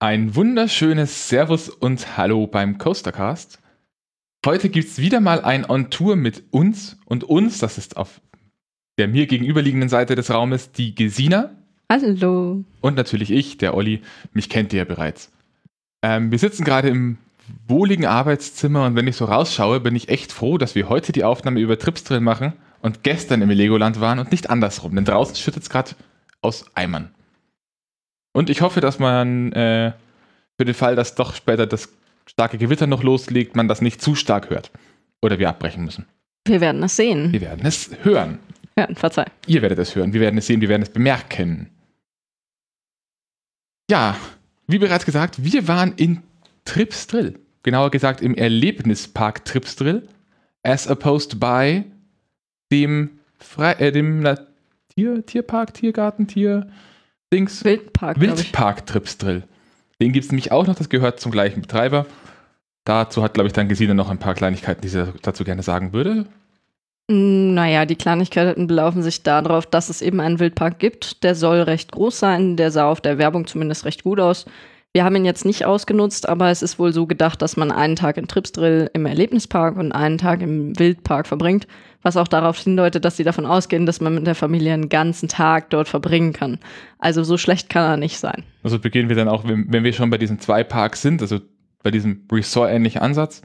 Ein wunderschönes Servus und Hallo beim Coastercast. Heute gibt es wieder mal ein On-Tour mit uns und uns, das ist auf der mir gegenüberliegenden Seite des Raumes die Gesina. Hallo. Und natürlich ich, der Olli. Mich kennt ihr ja bereits. Ähm, wir sitzen gerade im wohligen Arbeitszimmer und wenn ich so rausschaue, bin ich echt froh, dass wir heute die Aufnahme über Tripsdrill machen und gestern im Legoland waren und nicht andersrum, denn draußen schüttet es gerade aus Eimern. Und ich hoffe, dass man äh, für den Fall, dass doch später das starke Gewitter noch loslegt, man das nicht zu stark hört. Oder wir abbrechen müssen. Wir werden es sehen. Wir werden es hören. Ja, verzeih. Ihr werdet es hören, wir werden es sehen, wir werden es bemerken. Ja, wie bereits gesagt, wir waren in Tripsdrill. Genauer gesagt im Erlebnispark Tripsdrill. As opposed by dem, Fre äh, dem Tier, Tierpark, Tiergarten, Tier, Dings. Wildpark. Wildpark Tripsdrill. Den gibt es nämlich auch noch, das gehört zum gleichen Betreiber. Dazu hat, glaube ich, dann Gesine noch ein paar Kleinigkeiten, die sie dazu gerne sagen würde. Mm, naja, die Kleinigkeiten belaufen sich darauf, dass es eben einen Wildpark gibt. Der soll recht groß sein. Der sah auf der Werbung zumindest recht gut aus. Wir haben ihn jetzt nicht ausgenutzt, aber es ist wohl so gedacht, dass man einen Tag in Tripsdrill im Erlebnispark und einen Tag im Wildpark verbringt, was auch darauf hindeutet, dass sie davon ausgehen, dass man mit der Familie einen ganzen Tag dort verbringen kann. Also so schlecht kann er nicht sein. Also beginnen wir dann auch, wenn, wir schon bei diesen zwei Parks sind, also bei diesem Resort-ähnlichen Ansatz.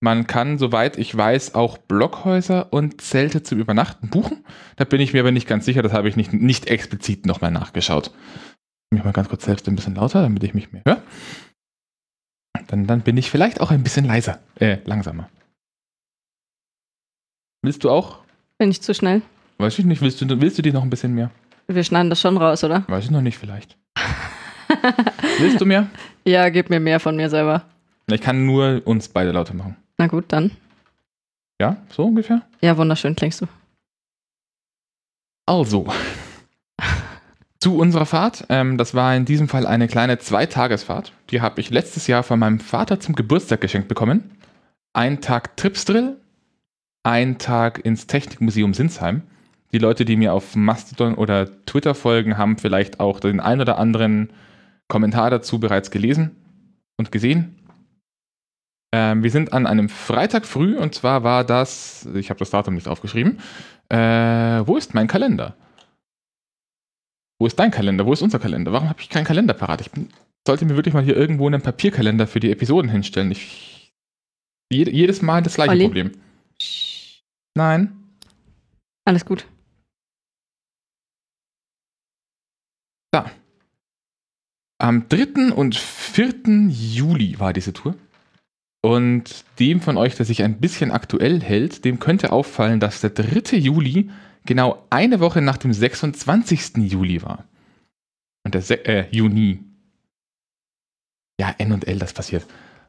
Man kann, soweit ich weiß, auch Blockhäuser und Zelte zum Übernachten buchen. Da bin ich mir aber nicht ganz sicher, das habe ich nicht, nicht explizit nochmal nachgeschaut mich mal ganz kurz selbst ein bisschen lauter, damit ich mich mehr höre. Dann, dann bin ich vielleicht auch ein bisschen leiser, äh, langsamer. Willst du auch? Bin ich zu schnell? Weiß ich nicht. Willst du, willst du die noch ein bisschen mehr? Wir schneiden das schon raus, oder? Weiß ich noch nicht, vielleicht. willst du mehr? Ja, gib mir mehr von mir selber. Ich kann nur uns beide lauter machen. Na gut, dann. Ja, so ungefähr? Ja, wunderschön klingst du. Also, zu unserer Fahrt. Ähm, das war in diesem Fall eine kleine Zweitagesfahrt. Die habe ich letztes Jahr von meinem Vater zum Geburtstag geschenkt bekommen. Ein Tag Tripsdrill, ein Tag ins Technikmuseum Sinsheim. Die Leute, die mir auf Mastodon oder Twitter folgen, haben vielleicht auch den ein oder anderen Kommentar dazu bereits gelesen und gesehen. Ähm, wir sind an einem Freitag früh und zwar war das, ich habe das Datum nicht aufgeschrieben, äh, wo ist mein Kalender? Wo ist dein Kalender? Wo ist unser Kalender? Warum habe ich keinen Kalender parat? Ich bin, sollte mir wirklich mal hier irgendwo einen Papierkalender für die Episoden hinstellen. Ich, jed, jedes Mal das gleiche Olli. Problem. Nein. Alles gut. Da. Am 3. und 4. Juli war diese Tour. Und dem von euch, der sich ein bisschen aktuell hält, dem könnte auffallen, dass der 3. Juli genau eine Woche nach dem 26. Juli war. Und der Se äh, Juni. Ja, N und L, das passiert.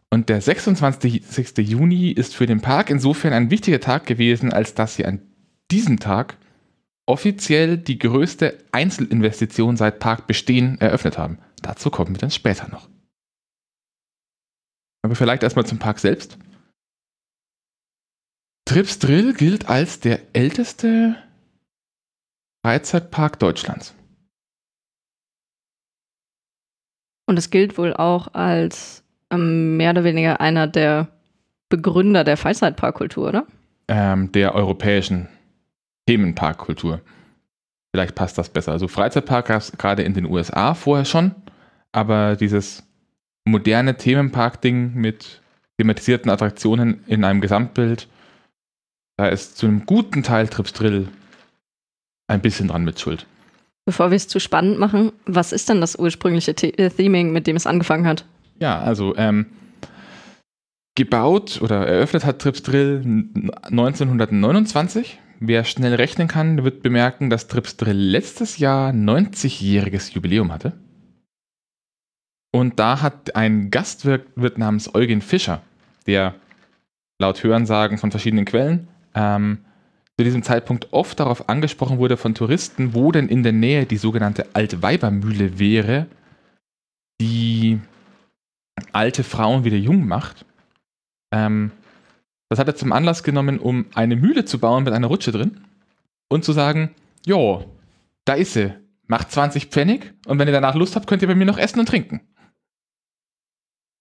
Und der 26. Juni ist für den Park insofern ein wichtiger Tag gewesen, als dass sie an diesem Tag offiziell die größte Einzelinvestition seit Parkbestehen eröffnet haben. Dazu kommen wir dann später noch. Aber vielleicht erstmal zum Park selbst. Trips Drill gilt als der älteste Freizeitpark Deutschlands. Und es gilt wohl auch als mehr oder weniger einer der Begründer der Freizeitparkkultur, oder? Ähm, der europäischen Themenparkkultur. Vielleicht passt das besser. Also Freizeitpark gab es gerade in den USA vorher schon, aber dieses moderne Themenpark-Ding mit thematisierten Attraktionen in einem Gesamtbild, da ist zu einem guten Teil Trips Drill ein bisschen dran mit Schuld. Bevor wir es zu spannend machen, was ist denn das ursprüngliche The äh, Theming, mit dem es angefangen hat? Ja, also ähm, gebaut oder eröffnet hat Trips Drill 1929. Wer schnell rechnen kann, wird bemerken, dass Trips Drill letztes Jahr 90-jähriges Jubiläum hatte. Und da hat ein Gastwirt namens Eugen Fischer, der laut Hörensagen von verschiedenen Quellen ähm, zu diesem Zeitpunkt oft darauf angesprochen wurde von Touristen, wo denn in der Nähe die sogenannte Altweibermühle wäre, die alte Frauen wieder jung macht. Ähm, das hat er zum Anlass genommen, um eine Mühle zu bauen mit einer Rutsche drin und zu sagen, jo, da ist sie, macht 20 Pfennig und wenn ihr danach Lust habt, könnt ihr bei mir noch essen und trinken.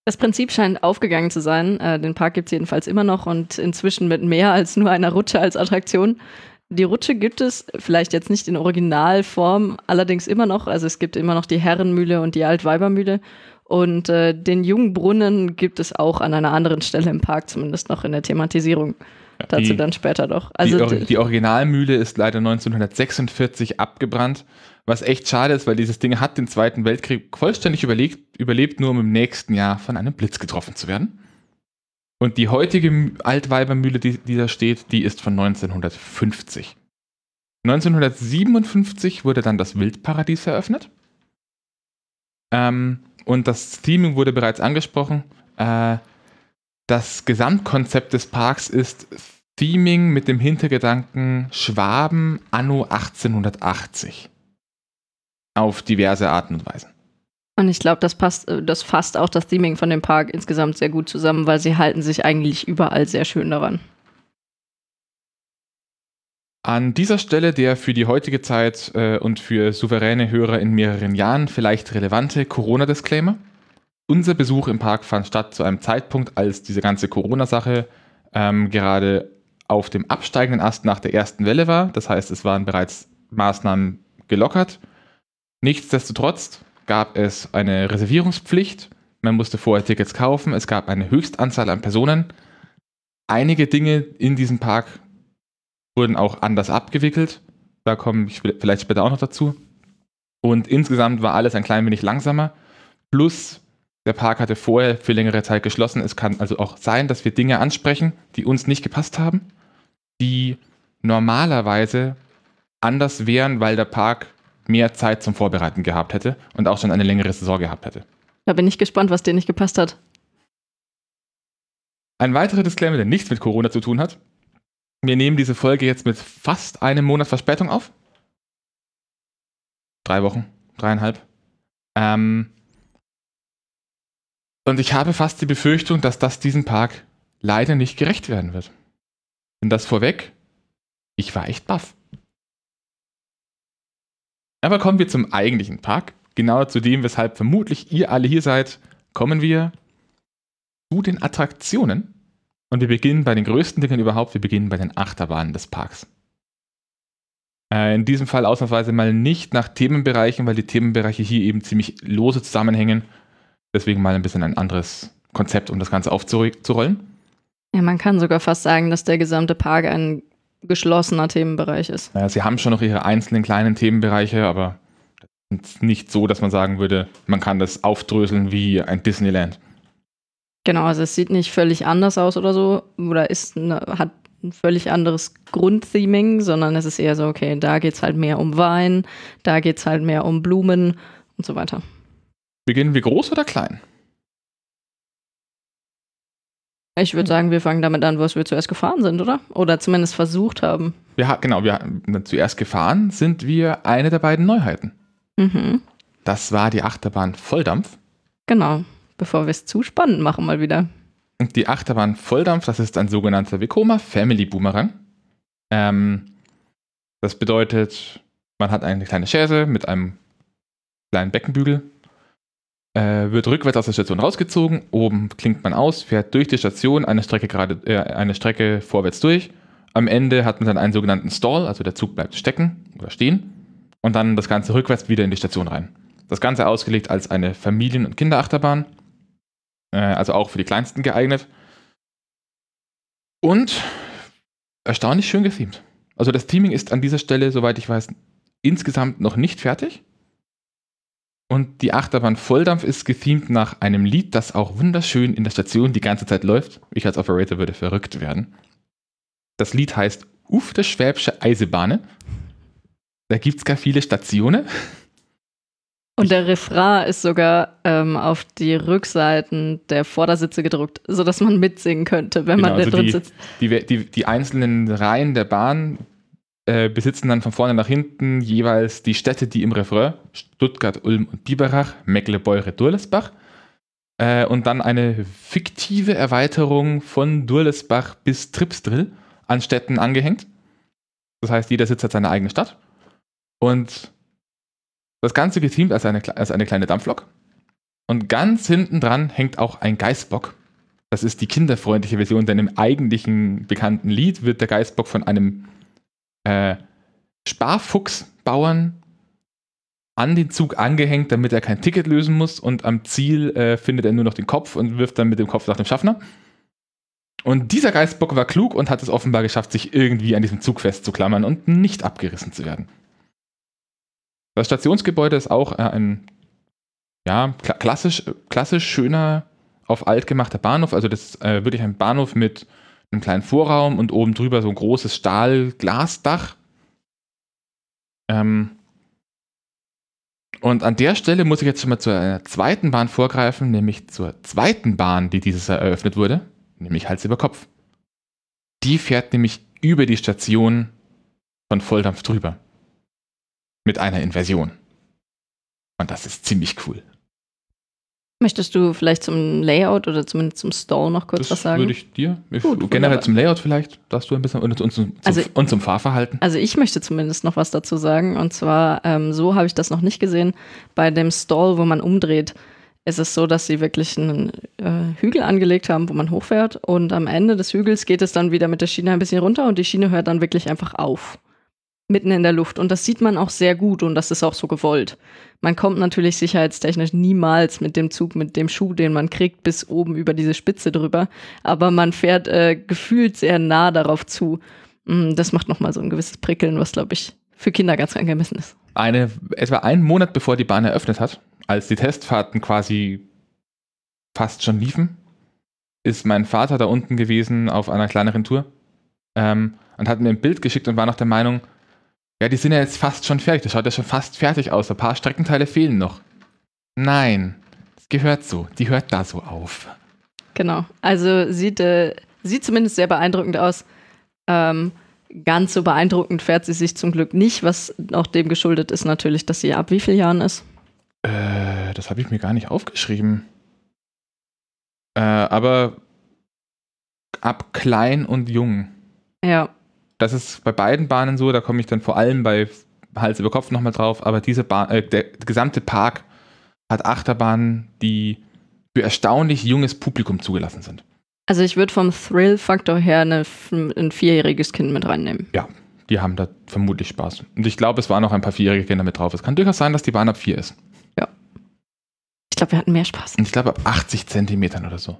Das Prinzip scheint aufgegangen zu sein. Äh, den Park gibt es jedenfalls immer noch und inzwischen mit mehr als nur einer Rutsche als Attraktion. Die Rutsche gibt es vielleicht jetzt nicht in Originalform, allerdings immer noch. Also es gibt immer noch die Herrenmühle und die Altweibermühle. Und äh, den Jungbrunnen gibt es auch an einer anderen Stelle im Park, zumindest noch in der Thematisierung. Ja, Dazu dann später doch. Also die, die, Originalmühle ist leider 1946 abgebrannt, was echt schade ist, weil dieses Ding hat den Zweiten Weltkrieg vollständig überlebt, überlebt nur um im nächsten Jahr von einem Blitz getroffen zu werden. Und die heutige Altweibermühle, die, die da steht, die ist von 1950. 1957 wurde dann das Wildparadies eröffnet. Ähm, und das Theming wurde bereits angesprochen. Äh, das Gesamtkonzept des Parks ist Theming mit dem Hintergedanken Schwaben anno 1880. Auf diverse Arten und Weisen. Und ich glaube, das passt, äh, das fasst auch das Theming von dem Park insgesamt sehr gut zusammen, weil sie halten sich eigentlich überall sehr schön daran. An dieser Stelle der für die heutige Zeit äh, und für souveräne Hörer in mehreren Jahren vielleicht relevante Corona-Disclaimer. Unser Besuch im Park fand statt zu einem Zeitpunkt, als diese ganze Corona-Sache ähm, gerade auf dem absteigenden Ast nach der ersten Welle war. Das heißt, es waren bereits Maßnahmen gelockert. Nichtsdestotrotz gab es eine Reservierungspflicht. Man musste vorher Tickets kaufen. Es gab eine Höchstanzahl an Personen. Einige Dinge in diesem Park wurden auch anders abgewickelt. Da komme ich vielleicht später auch noch dazu. Und insgesamt war alles ein klein wenig langsamer. Plus, der Park hatte vorher für längere Zeit geschlossen. Es kann also auch sein, dass wir Dinge ansprechen, die uns nicht gepasst haben, die normalerweise anders wären, weil der Park mehr Zeit zum Vorbereiten gehabt hätte und auch schon eine längere Saison gehabt hätte. Da bin ich gespannt, was dir nicht gepasst hat. Ein weiterer Disclaimer, der nichts mit Corona zu tun hat. Wir nehmen diese Folge jetzt mit fast einem Monat Verspätung auf. Drei Wochen, dreieinhalb. Ähm und ich habe fast die Befürchtung, dass das diesem Park leider nicht gerecht werden wird. Und das vorweg, ich war echt baff. Aber kommen wir zum eigentlichen Park. Genau zu dem, weshalb vermutlich ihr alle hier seid, kommen wir zu den Attraktionen. Und wir beginnen bei den größten Dingen überhaupt. Wir beginnen bei den Achterbahnen des Parks. Äh, in diesem Fall ausnahmsweise mal nicht nach Themenbereichen, weil die Themenbereiche hier eben ziemlich lose zusammenhängen. Deswegen mal ein bisschen ein anderes Konzept, um das Ganze aufzurollen. Ja, man kann sogar fast sagen, dass der gesamte Park ein geschlossener Themenbereich ist. Naja, sie haben schon noch ihre einzelnen kleinen Themenbereiche, aber nicht so, dass man sagen würde, man kann das aufdröseln wie ein Disneyland. Genau, also es sieht nicht völlig anders aus oder so, oder ist eine, hat ein völlig anderes Grundtheming, sondern es ist eher so, okay, da geht es halt mehr um Wein, da geht es halt mehr um Blumen und so weiter. Beginnen wir groß oder klein? Ich würde sagen, wir fangen damit an, was wir zuerst gefahren sind, oder? Oder zumindest versucht haben. Ja, genau, wir zuerst gefahren sind wir eine der beiden Neuheiten. Mhm. Das war die Achterbahn Volldampf. Genau bevor wir es zu spannend machen mal wieder. Die Achterbahn Volldampf, das ist ein sogenannter Vekoma Family Boomerang. Ähm, das bedeutet, man hat eine kleine Chaise mit einem kleinen Beckenbügel, äh, wird rückwärts aus der Station rausgezogen, oben klingt man aus, fährt durch die Station eine Strecke gerade äh, eine Strecke vorwärts durch. Am Ende hat man dann einen sogenannten Stall, also der Zug bleibt stecken oder stehen und dann das Ganze rückwärts wieder in die Station rein. Das Ganze ausgelegt als eine Familien- und Kinderachterbahn also auch für die Kleinsten geeignet. Und erstaunlich schön gethemt. Also das Theming ist an dieser Stelle, soweit ich weiß, insgesamt noch nicht fertig. Und die Achterbahn Volldampf ist gethemt nach einem Lied, das auch wunderschön in der Station die ganze Zeit läuft. Ich als Operator würde verrückt werden. Das Lied heißt Uf, der Schwäbische Eisebahne. Da gibt es gar viele Stationen. Und der Refrain ist sogar ähm, auf die Rückseiten der Vordersitze gedruckt, sodass man mitsingen könnte, wenn genau, man da also drin die, sitzt. Die, die, die, einzelnen Reihen der Bahn äh, besitzen dann von vorne nach hinten jeweils die Städte, die im Refrain, Stuttgart, Ulm und Biberach, Mecklenburg, Durlesbach, äh, und dann eine fiktive Erweiterung von Durlesbach bis Tripsdrill an Städten angehängt. Das heißt, jeder Sitz hat seine eigene Stadt. Und das Ganze geteamt als eine, als eine kleine Dampflok. Und ganz hinten dran hängt auch ein Geißbock. Das ist die kinderfreundliche Version, denn im eigentlichen bekannten Lied wird der Geißbock von einem äh, Sparfuchsbauern an den Zug angehängt, damit er kein Ticket lösen muss und am Ziel äh, findet er nur noch den Kopf und wirft dann mit dem Kopf nach dem Schaffner. Und dieser Geistbock war klug und hat es offenbar geschafft, sich irgendwie an diesem Zug festzuklammern und nicht abgerissen zu werden. Das Stationsgebäude ist auch äh, ein ja, klassisch, klassisch schöner, auf alt gemachter Bahnhof. Also das ist äh, wirklich ein Bahnhof mit einem kleinen Vorraum und oben drüber so ein großes Stahlglasdach. Ähm, und an der Stelle muss ich jetzt schon mal zur zweiten Bahn vorgreifen, nämlich zur zweiten Bahn, die dieses Jahr eröffnet wurde, nämlich Hals über Kopf. Die fährt nämlich über die Station von Volldampf drüber. Mit einer Inversion. Und das ist ziemlich cool. Möchtest du vielleicht zum Layout oder zumindest zum Stall noch kurz das was sagen? würde ich dir. Ich, Gut, generell zum Layout vielleicht, darfst du ein bisschen und, und, zum, Also- und zum Fahrverhalten. Also ich möchte zumindest noch was dazu sagen. Und zwar, ähm, so habe ich das noch nicht gesehen. Bei dem Stall, wo man umdreht, ist es so, dass sie wirklich einen äh, Hügel angelegt haben, wo man hochfährt. Und am Ende des Hügels geht es dann wieder mit der Schiene ein bisschen runter und die Schiene hört dann wirklich einfach auf. Mitten in der Luft. Und das sieht man auch sehr gut und das ist auch so gewollt. Man kommt natürlich sicherheitstechnisch niemals mit dem Zug, mit dem Schuh, den man kriegt, bis oben über diese Spitze drüber. Aber man fährt äh, gefühlt sehr nah darauf zu. Mm, Das macht nochmal so ein gewisses Prickeln, was, glaube ich, für Kinder ganz angemessen ist. Eine, etwa einen Monat bevor die Bahn eröffnet hat, als die Testfahrten quasi fast schon liefen, ist mein Vater da unten gewesen auf einer kleineren Tour ähm, und hat mir ein Bild geschickt und war noch der Meinung, ja, die sind ja jetzt fast schon fertig. Das schaut ja schon fast fertig aus. Ein paar Streckenteile fehlen noch. Nein, das gehört so. Die hört da so auf. Genau. Also sieht, äh, sieht zumindest sehr beeindruckend aus. Ähm, ganz so beeindruckend fährt sie sich zum Glück nicht, was auch dem geschuldet ist natürlich, dass sie ab wie vielen Jahren ist. Äh, das habe ich mir gar nicht aufgeschrieben. Äh, aber ab klein und jung. Ja, Das ist bei beiden Bahnen so, da komme ich dann vor allem bei Hals über Kopf nochmal drauf, aber diese Bahn, äh, der gesamte Park hat Achterbahnen, die für erstaunlich junges Publikum zugelassen sind. also ich würde vom Thrill-Faktor her eine, ein vierjähriges Kind mit reinnehmen. Die haben da vermutlich Spaß. Und ich glaube, es waren noch ein paar vierjährige Kinder mit drauf. Es kann durchaus sein, dass die Bahn ab vier ist. Ich glaube, wir hatten mehr Spaß. Und ich glaube ab 80 Zentimetern oder so.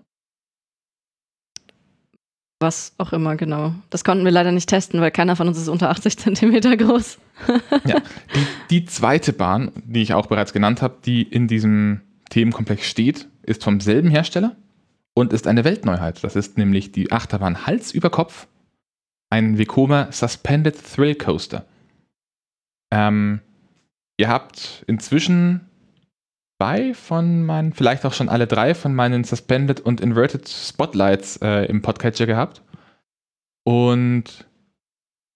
Was auch immer, genau. Das konnten wir leider nicht testen, weil keiner von uns ist unter 80 Zentimeter groß. Die, die zweite Bahn, die ich auch bereits genannt habe, die in diesem Themenkomplex steht, ist vom selben Hersteller und ist eine Weltneuheit. Das ist nämlich die Achterbahn Hals über Kopf, ein Vekoma Suspended Thrill Coaster. Ähm, ihr habt inzwischen zwei von meinen, vielleicht auch schon alle drei von meinen Suspended und Inverted Spotlights äh, im Podcatcher gehabt. Und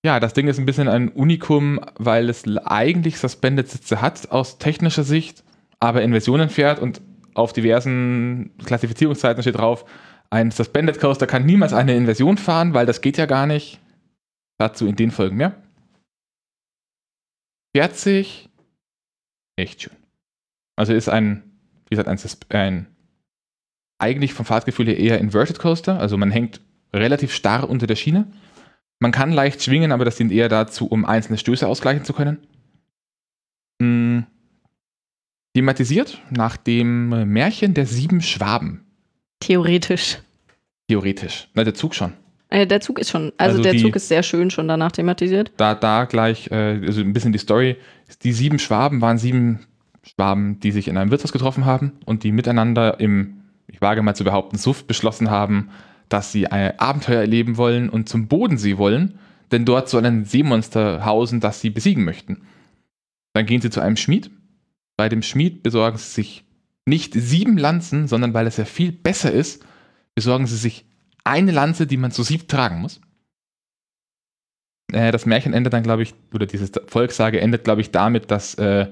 ja, das Ding ist ein bisschen ein Unikum, weil es eigentlich Suspended-Sitze hat aus technischer Sicht, aber in Versionen fährt und auf diversen Klassifizierungsseiten steht drauf, ein Suspended Coaster kann niemals eine Inversion fahren, weil das geht ja gar nicht. Dazu in den Folgen mehr. Fährt sich echt schön. Also ist ein, wie gesagt, ein, ein eigentlich vom Fahrtgefühl her eher Inverted Coaster, also man hängt relativ starr unter der Schiene. Man kann leicht schwingen, aber das dient eher dazu, um einzelne Stöße ausgleichen zu können. Mm. Thematisiert nach dem Märchen der sieben Schwaben. Theoretisch. Theoretisch. Na, der Zug schon. Äh, der Zug ist schon, also, Also der die- Zug ist sehr schön schon danach thematisiert. Da, da gleich, äh, also ein bisschen die Story. Die sieben Schwaben waren sieben Schwaben, die sich in einem Wirtshaus getroffen haben und die miteinander im, ich wage mal zu behaupten, Suff beschlossen haben, dass sie ein Abenteuer erleben wollen und zum Bodensee wollen, denn dort soll ein Seemonster hausen, das sie besiegen möchten. Dann gehen sie zu einem Schmied. Bei dem Schmied besorgen sie sich nicht sieben Lanzen, sondern weil es ja viel besser ist, besorgen sie sich eine Lanze, die man zu sieb tragen muss. Äh, das Märchen endet dann, glaube ich, oder diese Volkssage endet, glaube ich, damit, dass äh,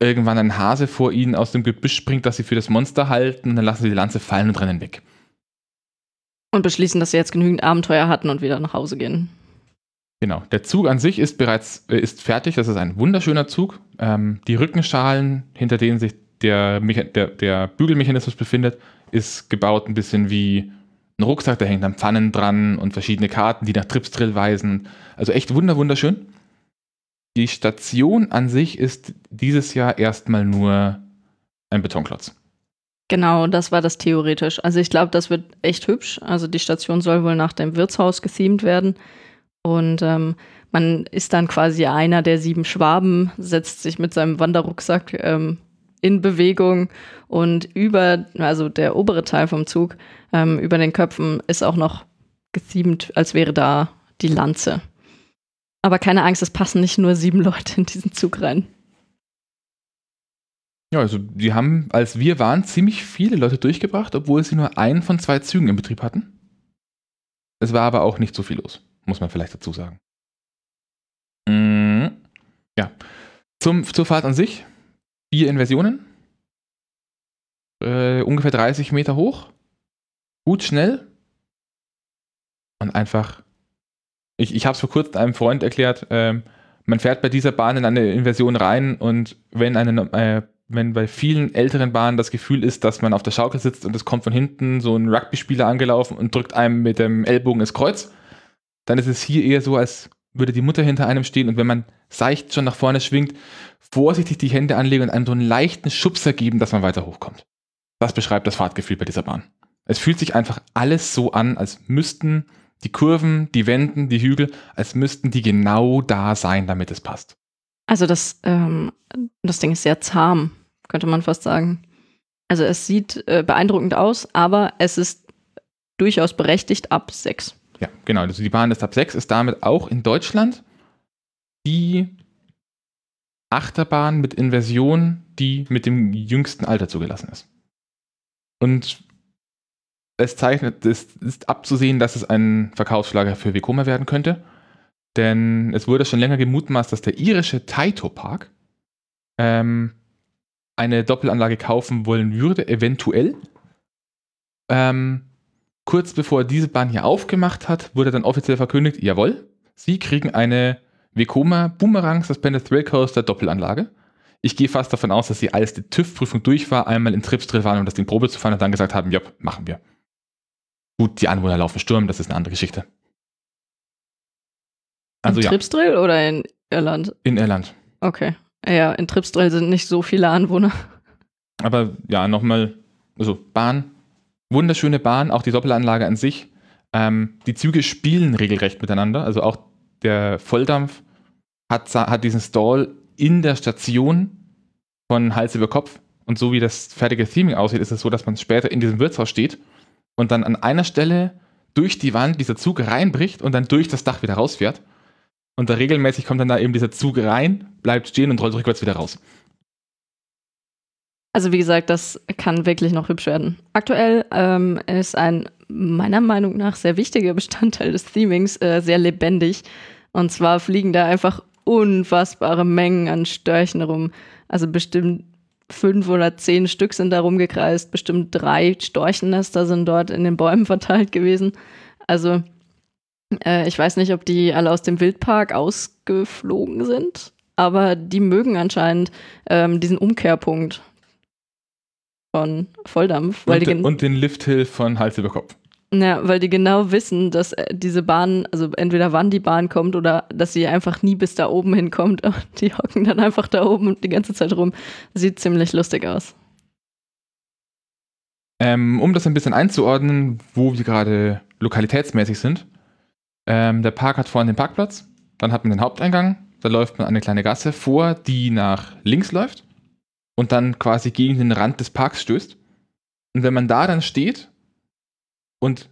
irgendwann ein Hase vor ihnen aus dem Gebüsch springt, das sie für das Monster halten und dann lassen sie die Lanze fallen und rennen weg. Und beschließen, dass sie jetzt genügend Abenteuer hatten und wieder nach Hause gehen. Genau. Der Zug an sich ist bereits äh, ist fertig. Das ist ein wunderschöner Zug. Ähm, die Rückenschalen, hinter denen sich der, der, der Bügelmechanismus befindet, ist gebaut ein bisschen wie ein Rucksack, da hängen dann Pfannen dran und verschiedene Karten, die nach Tripsdrill weisen. Also echt wunder wunderschön. Die Station an sich ist dieses Jahr erstmal nur ein Betonklotz. Genau, das war das theoretisch. Also ich glaube, das wird echt hübsch. Also die Station soll wohl nach dem Wirtshaus gethemt werden. Und ähm, man ist dann quasi einer der sieben Schwaben, setzt sich mit seinem Wanderrucksack ähm, in Bewegung und über, also der obere Teil vom Zug, ähm, über den Köpfen ist auch noch gethemt, als wäre da die Lanze. Aber keine Angst, es passen nicht nur sieben Leute in diesen Zug rein. Ja, also die haben, als wir waren, ziemlich viele Leute durchgebracht, obwohl sie nur einen von zwei Zügen im Betrieb hatten. Es war aber auch nicht so viel los, muss man vielleicht dazu sagen. Mhm. Ja. Zum, zur Fahrt an sich. Vier Inversionen. Äh, ungefähr 30 Meter hoch. Gut schnell. Und einfach. Ich, ich habe es vor kurzem einem Freund erklärt. Ähm, man fährt bei dieser Bahn in eine Inversion rein und wenn eine äh, wenn bei vielen älteren Bahnen das Gefühl ist, dass man auf der Schaukel sitzt und es kommt von hinten so ein Rugby-Spieler angelaufen und drückt einem mit dem Ellbogen ins Kreuz, dann ist es hier eher so, als würde die Mutter hinter einem stehen und wenn man seicht schon nach vorne schwingt, vorsichtig die Hände anlegen und einem so einen leichten Schubser geben, dass man weiter hochkommt. Das beschreibt das Fahrtgefühl bei dieser Bahn. Es fühlt sich einfach alles so an, als müssten die Kurven, die Wänden, die Hügel, als müssten die genau da sein, damit es passt. Also das, ähm, das Ding ist sehr zahm könnte man fast sagen. Also es sieht äh, beeindruckend aus, aber es ist durchaus berechtigt ab 6. Ja, genau. Also die Bahn ist ab 6, ist damit auch in Deutschland die Achterbahn mit Inversion, die mit dem jüngsten Alter zugelassen ist. Und es zeichnet, es ist abzusehen, dass es ein Verkaufsschlager für Vekoma werden könnte. Denn es wurde schon länger gemutmaßt, dass der irische Taito Park ähm, eine Doppelanlage kaufen wollen würde, eventuell. Ähm, kurz bevor diese Bahn hier aufgemacht hat, wurde dann offiziell verkündigt, jawohl, Sie kriegen eine Vekoma Boomerang Suspended Thrill Coaster Doppelanlage. Ich gehe fast davon aus, dass sie als die TÜV-Prüfung durch war, einmal in Tripsdrill waren, um das Ding Probe zu fahren und dann gesagt haben, ja, machen wir. Gut, die Anwohner laufen Sturm, das ist eine andere Geschichte. Also, in ja. Tripsdrill oder in Irland? In Irland. Okay. Ja, in Tripsdrill sind nicht so viele Anwohner. Aber ja, nochmal, also Bahn, wunderschöne Bahn, auch die Doppelanlage an sich. Ähm, die Züge spielen regelrecht miteinander. Also auch der Volldampf hat, hat diesen Stall in der Station von Hals über Kopf. Und so wie das fertige Theming aussieht, ist es so, dass man später in diesem Wirtshaus steht und dann an einer Stelle durch die Wand dieser Zug reinbricht und dann durch das Dach wieder rausfährt. Und da regelmäßig kommt dann da eben dieser Zug rein, bleibt stehen und rollt rückwärts wieder raus. Also wie gesagt, das kann wirklich noch hübsch werden. Aktuell ähm, ist ein meiner Meinung nach sehr wichtiger Bestandteil des Themings äh, sehr lebendig. Und zwar fliegen da einfach unfassbare Mengen an Störchen rum. Also bestimmt fünf oder zehn Stück sind da rumgekreist, bestimmt drei Storchennester sind dort in den Bäumen verteilt gewesen. Also äh, ich weiß nicht, ob die alle aus dem Wildpark ausgeflogen sind, aber die mögen anscheinend ähm, diesen Umkehrpunkt von Volldampf. Und, den, und den Lifthill von Hals über Kopf. Ja, weil die genau wissen, dass äh, diese Bahn, also entweder wann die Bahn kommt oder dass sie einfach nie bis da oben hinkommt. Die hocken dann einfach da oben die ganze Zeit rum. Sieht ziemlich lustig aus. Ähm, um das ein bisschen einzuordnen, wo wir gerade lokalitätsmäßig sind, ähm, der Park hat vorne den Parkplatz, dann hat man den Haupteingang, da läuft man eine kleine Gasse vor, die nach links läuft und dann quasi gegen den Rand des Parks stößt. Und wenn man da dann steht und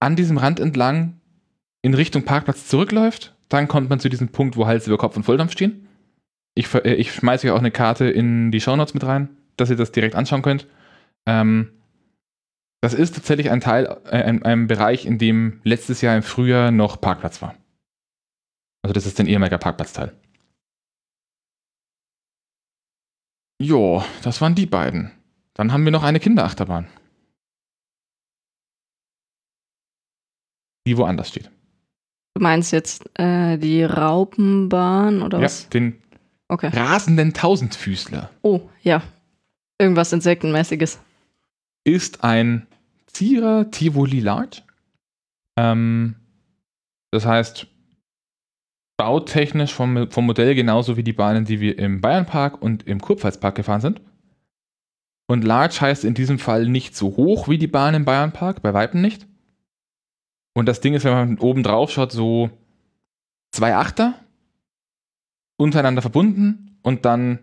an diesem Rand entlang in Richtung Parkplatz zurückläuft, dann kommt man zu diesem Punkt, wo Hals über Kopf und Volldampf stehen. Ich, äh, ich schmeiße euch auch eine Karte in die Shownotes mit rein, dass ihr das direkt anschauen könnt. Ähm, das ist tatsächlich ein Teil, äh, ein, ein Bereich, in dem letztes Jahr im Frühjahr noch Parkplatz war. Also das ist ein ehemaliger Parkplatzteil. Jo, das waren die beiden. Dann haben wir noch eine Kinderachterbahn. Die woanders steht. Du meinst jetzt äh, die Raupenbahn oder was? Ja, den okay. rasenden Tausendfüßler. Oh, ja. Irgendwas Insektenmäßiges. Ist ein Zierer Tivoli Large. Ähm, das heißt, bautechnisch vom, vom Modell genauso wie die Bahnen, die wir im Bayernpark und im Kurpfalzpark gefahren sind. Und Large heißt in diesem Fall nicht so hoch wie die Bahn im Bayernpark, bei Weitem nicht. Und das Ding ist, wenn man oben drauf schaut, so zwei Achter untereinander verbunden und dann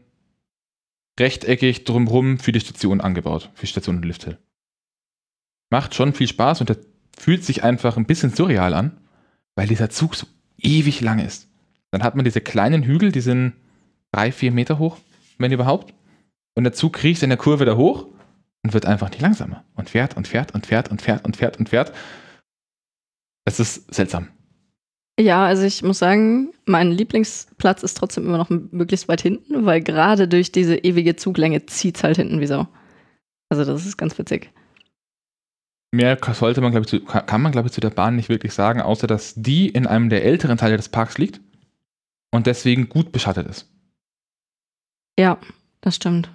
rechteckig drumherum für die Station angebaut, für die Station und Lifthill. Macht schon viel Spaß und der fühlt sich einfach ein bisschen surreal an, weil dieser Zug so ewig lang ist. Dann hat man diese kleinen Hügel, die sind drei, vier Meter hoch, wenn überhaupt. Und der Zug kriecht in der Kurve da hoch und wird einfach nicht langsamer. Und fährt und fährt und fährt und fährt und fährt und fährt. Es ist seltsam. Ja, also ich muss sagen, mein Lieblingsplatz ist trotzdem immer noch möglichst weit hinten, weil gerade durch diese ewige Zuglänge zieht es halt hinten wie Sau. Also das ist ganz witzig. Mehr sollte man, glaube ich, zu, kann man, glaube ich, zu der Bahn nicht wirklich sagen, außer dass die in einem der älteren Teile des Parks liegt und deswegen gut beschattet ist. Ja, das stimmt.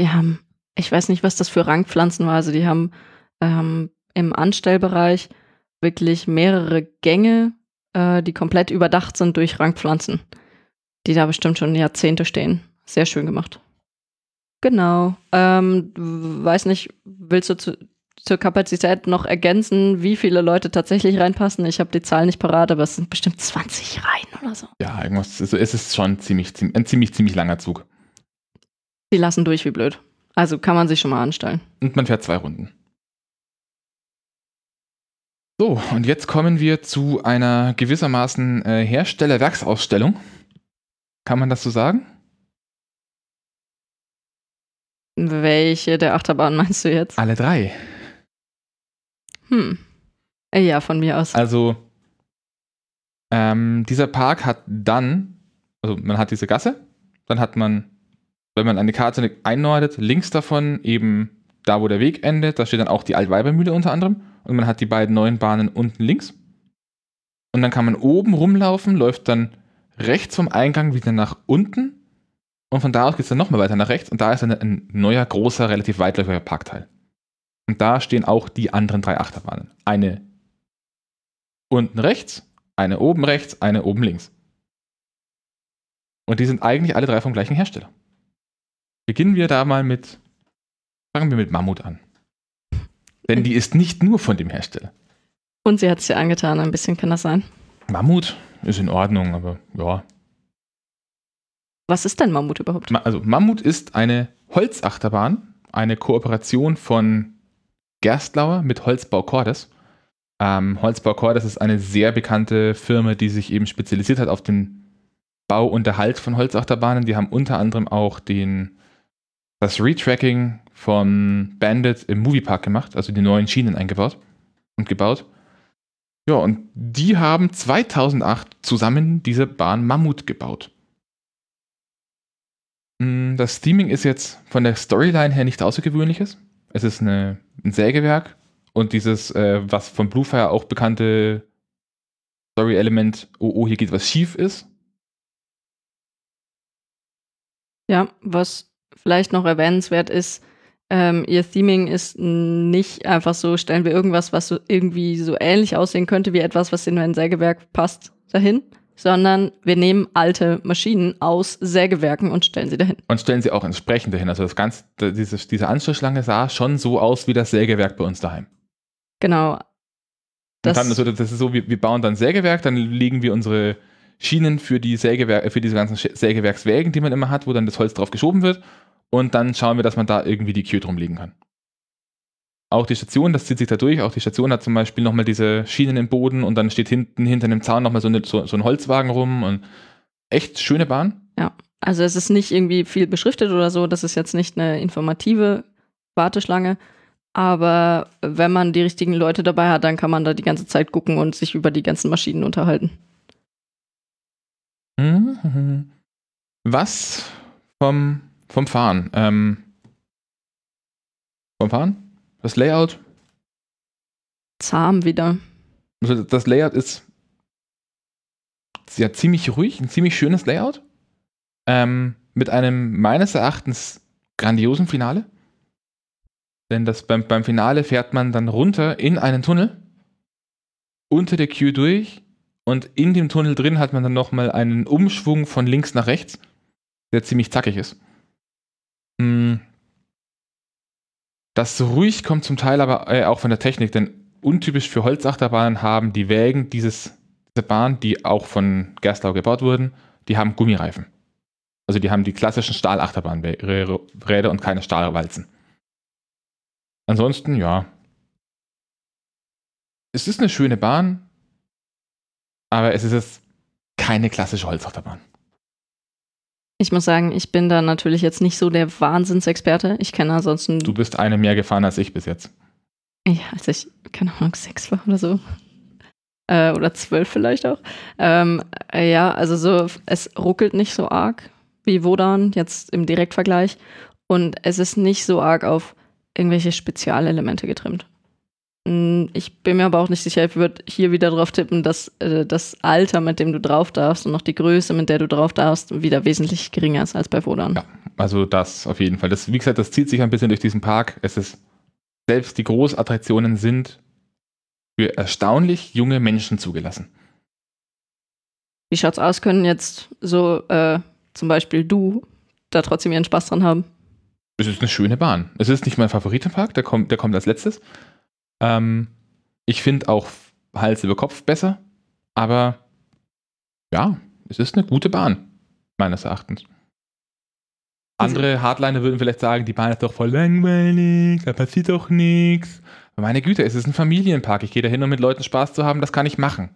Die haben, ich weiß nicht, was das für Rangpflanzen war. Also die haben ähm, im Anstellbereich wirklich mehrere Gänge, äh, die komplett überdacht sind durch Rangpflanzen, die da bestimmt schon Jahrzehnte stehen. Sehr schön gemacht. Genau. Ähm, weiß nicht, willst du zu, zur Kapazität noch ergänzen, wie viele Leute tatsächlich reinpassen? Ich habe die Zahl nicht parat, aber es sind bestimmt 20 Reihen oder so. Ja, irgendwas. Also es ist schon ziemlich, ein ziemlich, ziemlich langer Zug. Die lassen durch wie blöd. Also kann man sich schon mal anstellen. Und man fährt zwei Runden. So, und jetzt kommen wir zu einer gewissermaßen äh, Herstellerwerksausstellung. Kann man das so sagen? Welche der Achterbahnen meinst du jetzt? Alle drei. Hm. Ja, von mir aus. Also, ähm, dieser Park hat dann, also man hat diese Gasse, dann hat man, wenn man eine Karte einnordet, links davon eben da, wo der Weg endet, da steht dann auch die Altweibermühle unter anderem und man hat die beiden neuen Bahnen unten links. Und dann kann man oben rumlaufen, läuft dann rechts vom Eingang wieder nach unten und von da aus geht es dann nochmal weiter nach rechts und da ist dann ein neuer, großer, relativ weitläufiger Parkteil. Und da stehen auch die anderen drei Achterbahnen. Eine unten rechts, eine oben rechts, eine oben links. Und die sind eigentlich alle drei vom gleichen Hersteller. Beginnen wir da mal mit, fangen wir mit Mammut an. Denn die ist nicht nur von dem Hersteller. Und sie hat es dir angetan, ein bisschen kann das sein. Mammut ist in Ordnung, aber ja. Was ist denn Mammut überhaupt? Also Mammut ist eine Holzachterbahn, eine Kooperation von Gerstlauer mit Holzbau Cordes. Ähm, Holzbau Cordes ist eine sehr bekannte Firma, die sich eben spezialisiert hat auf den Bau und Erhalt von Holzachterbahnen. Die haben unter anderem auch den, das Retracking von Bandit im Moviepark gemacht, also die neuen Schienen eingebaut und gebaut. Ja, und die haben 2008 zusammen diese Bahn Mammut gebaut. Hm, das Theming ist jetzt von der Storyline her nicht außergewöhnliches. Es ist eine, ein Sägewerk und dieses, äh, was von Bluefire auch bekannte Story-Element, oh, oh, hier geht was schief ist. Ja, was vielleicht noch erwähnenswert ist, ähm, ihr Theming ist nicht einfach so, stellen wir irgendwas, was so irgendwie so ähnlich aussehen könnte wie etwas, was in ein Sägewerk passt, dahin, sondern wir nehmen alte Maschinen aus Sägewerken und stellen sie dahin. Und stellen sie auch entsprechend dahin. Also das ganze, diese, diese Anschlussschlange sah schon so aus wie das Sägewerk bei uns daheim. Genau. Das, dann, also das ist so, wir, wir bauen dann Sägewerk, dann legen wir unsere Schienen für die Sägewerk, für diese ganzen Sägewerkswägen, die man immer hat, wo dann das Holz drauf geschoben wird. Und dann schauen wir, dass man da irgendwie die Queue drum legen kann. Auch die Station, das zieht sich da durch. Auch die Station hat zum Beispiel nochmal diese Schienen im Boden und dann steht hinten hinter einem Zaun nochmal so, eine, so, so ein Holzwagen rum und echt schöne Bahn. Ja, also es ist nicht irgendwie viel beschriftet oder so. Das ist jetzt nicht eine informative Warteschlange. Aber wenn man die richtigen Leute dabei hat, dann kann man da die ganze Zeit gucken und sich über die ganzen Maschinen unterhalten. Mhm. Was vom, vom Fahren? Ähm, vom Fahren? Das Layout? Zahm wieder. Also das Layout ist ja ziemlich ruhig, ein ziemlich schönes Layout. Ähm, mit einem meines Erachtens grandiosen Finale. Denn das, beim, beim Finale fährt man dann runter in einen Tunnel, unter der Queue durch und in dem Tunnel drin hat man dann nochmal einen Umschwung von links nach rechts, der ziemlich zackig ist. Hm. Das ruhig kommt zum Teil aber äh, auch von der Technik, denn untypisch für Holzachterbahnen haben die Wägen dieses, dieser Bahn, die auch von Gerstlau gebaut wurden, die haben Gummireifen. Also die haben die klassischen Stahlachterbahnräder und keine Stahlwalzen. Ansonsten, ja. Es ist eine schöne Bahn, aber es ist keine klassische Holzachterbahn. Ich muss sagen, ich bin da natürlich jetzt nicht so der Wahnsinnsexperte. Ich kenne ansonsten. Du bist eine mehr gefahren als ich bis jetzt. Ja, als ich, keine Ahnung, sechs war oder so. Äh, oder zwölf vielleicht auch. Ähm, äh, ja, also so, es ruckelt nicht so arg wie Wodan jetzt im Direktvergleich. Und es ist nicht so arg auf irgendwelche Spezialelemente getrimmt. Hm, ich bin mir aber auch nicht sicher, ich würde hier wieder drauf tippen, dass äh, das Alter, mit dem du drauf darfst und noch die Größe, mit der du drauf darfst, wieder wesentlich geringer ist als bei Wodan. Ja, also das auf jeden Fall. Das, wie gesagt, das zieht sich ein bisschen durch diesen Park. Es ist, selbst die Großattraktionen sind für erstaunlich junge Menschen zugelassen. Wie schaut's aus? Können jetzt so äh, zum Beispiel du da trotzdem ihren Spaß dran haben? Es ist eine schöne Bahn. Es ist nicht mein Favoritenpark, der kommt, der kommt als letztes. Ähm, ich finde auch Hals über Kopf besser, aber ja, es ist eine gute Bahn, meines Erachtens. Andere Hardliner würden vielleicht sagen, die Bahn ist doch voll langweilig, da passiert doch nichts. Meine Güte, es ist ein Familienpark. Ich gehe da hin, um mit Leuten Spaß zu haben, das kann ich machen.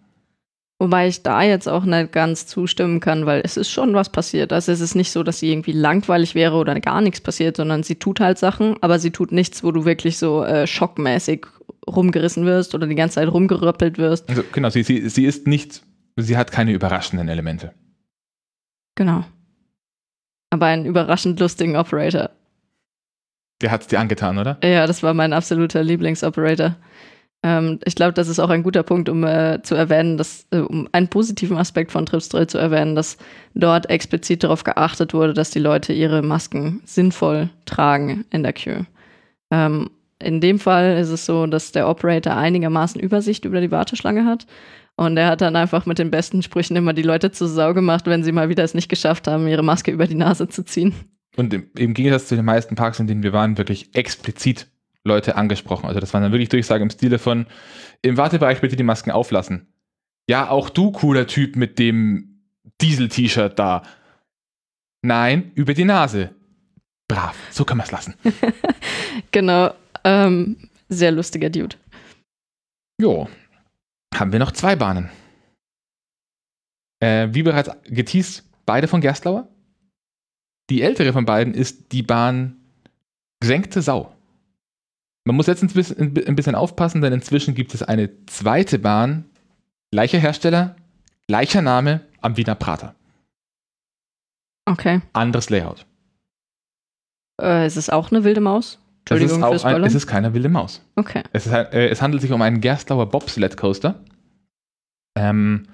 Wobei ich da jetzt auch nicht ganz zustimmen kann, weil es ist schon was passiert. Also es ist nicht so, dass sie irgendwie langweilig wäre oder gar nichts passiert, sondern sie tut halt Sachen, aber sie tut nichts, wo du wirklich so äh, schockmäßig rumgerissen wirst oder die ganze Zeit rumgeröppelt wirst. Also genau, sie, sie, sie ist nicht, sie hat keine überraschenden Elemente. Genau. Aber einen überraschend lustigen Operator. Der hat es dir angetan, oder? Ja, das war mein absoluter Lieblingsoperator. Ähm, ich glaube, das ist auch ein guter Punkt, um äh, zu erwähnen, dass, äh, um einen positiven Aspekt von Tripsdrill zu erwähnen, dass dort explizit darauf geachtet wurde, dass die Leute ihre Masken sinnvoll tragen in der Queue. Ähm, in dem Fall ist es so, dass der Operator einigermaßen Übersicht über die Warteschlange hat. Und er hat dann einfach mit den besten Sprüchen immer die Leute zur Sau gemacht, wenn sie mal wieder es nicht geschafft haben, ihre Maske über die Nase zu ziehen. Und im, im Gegensatz zu den meisten Parks, in denen wir waren, wirklich explizit Leute angesprochen. Also das waren dann wirklich Durchsagen im Stile von, im Wartebereich bitte die Masken auflassen. Ja, auch du, cooler Typ mit dem Diesel-T-Shirt da. Nein, über die Nase. Brav, so kann man es lassen. genau. Ähm, sehr lustiger Dude. Jo. Haben wir noch zwei Bahnen. Äh, wie bereits geteased, beide von Gerstlauer. Die ältere von beiden ist die Bahn Gesenkte Sau. Man muss jetzt ein bisschen aufpassen, denn inzwischen gibt es eine zweite Bahn, gleicher Hersteller, gleicher Name am Wiener Prater. Okay. Anderes Layout. Äh, ist es auch eine wilde Maus? Entschuldigung es ist, ein, es ist keine wilde Maus. Okay. Es, ist, äh, es handelt sich um einen Gerstlauer Bobsled Coaster. Ähm,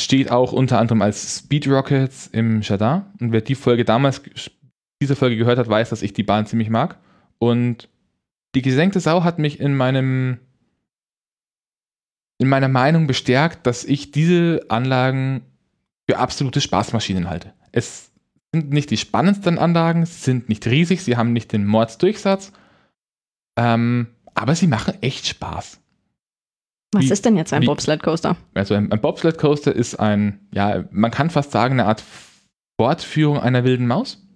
steht auch unter anderem als Speed Rockets im Jardin. Und wer die Folge damals, diese Folge gehört hat, weiß, dass ich die Bahn ziemlich mag. Und die gesenkte Sau hat mich in meinem in meiner Meinung bestärkt, dass ich diese Anlagen für absolute Spaßmaschinen halte. Es sind nicht die spannendsten Anlagen, sind nicht riesig, sie haben nicht den Mordsdurchsatz, ähm, aber sie machen echt Spaß. Was wie, ist denn jetzt ein Bobsled Coaster? Also ein, ein Bobsled Coaster ist ein, ja, man kann fast sagen, eine Art Fortführung einer wilden Maus.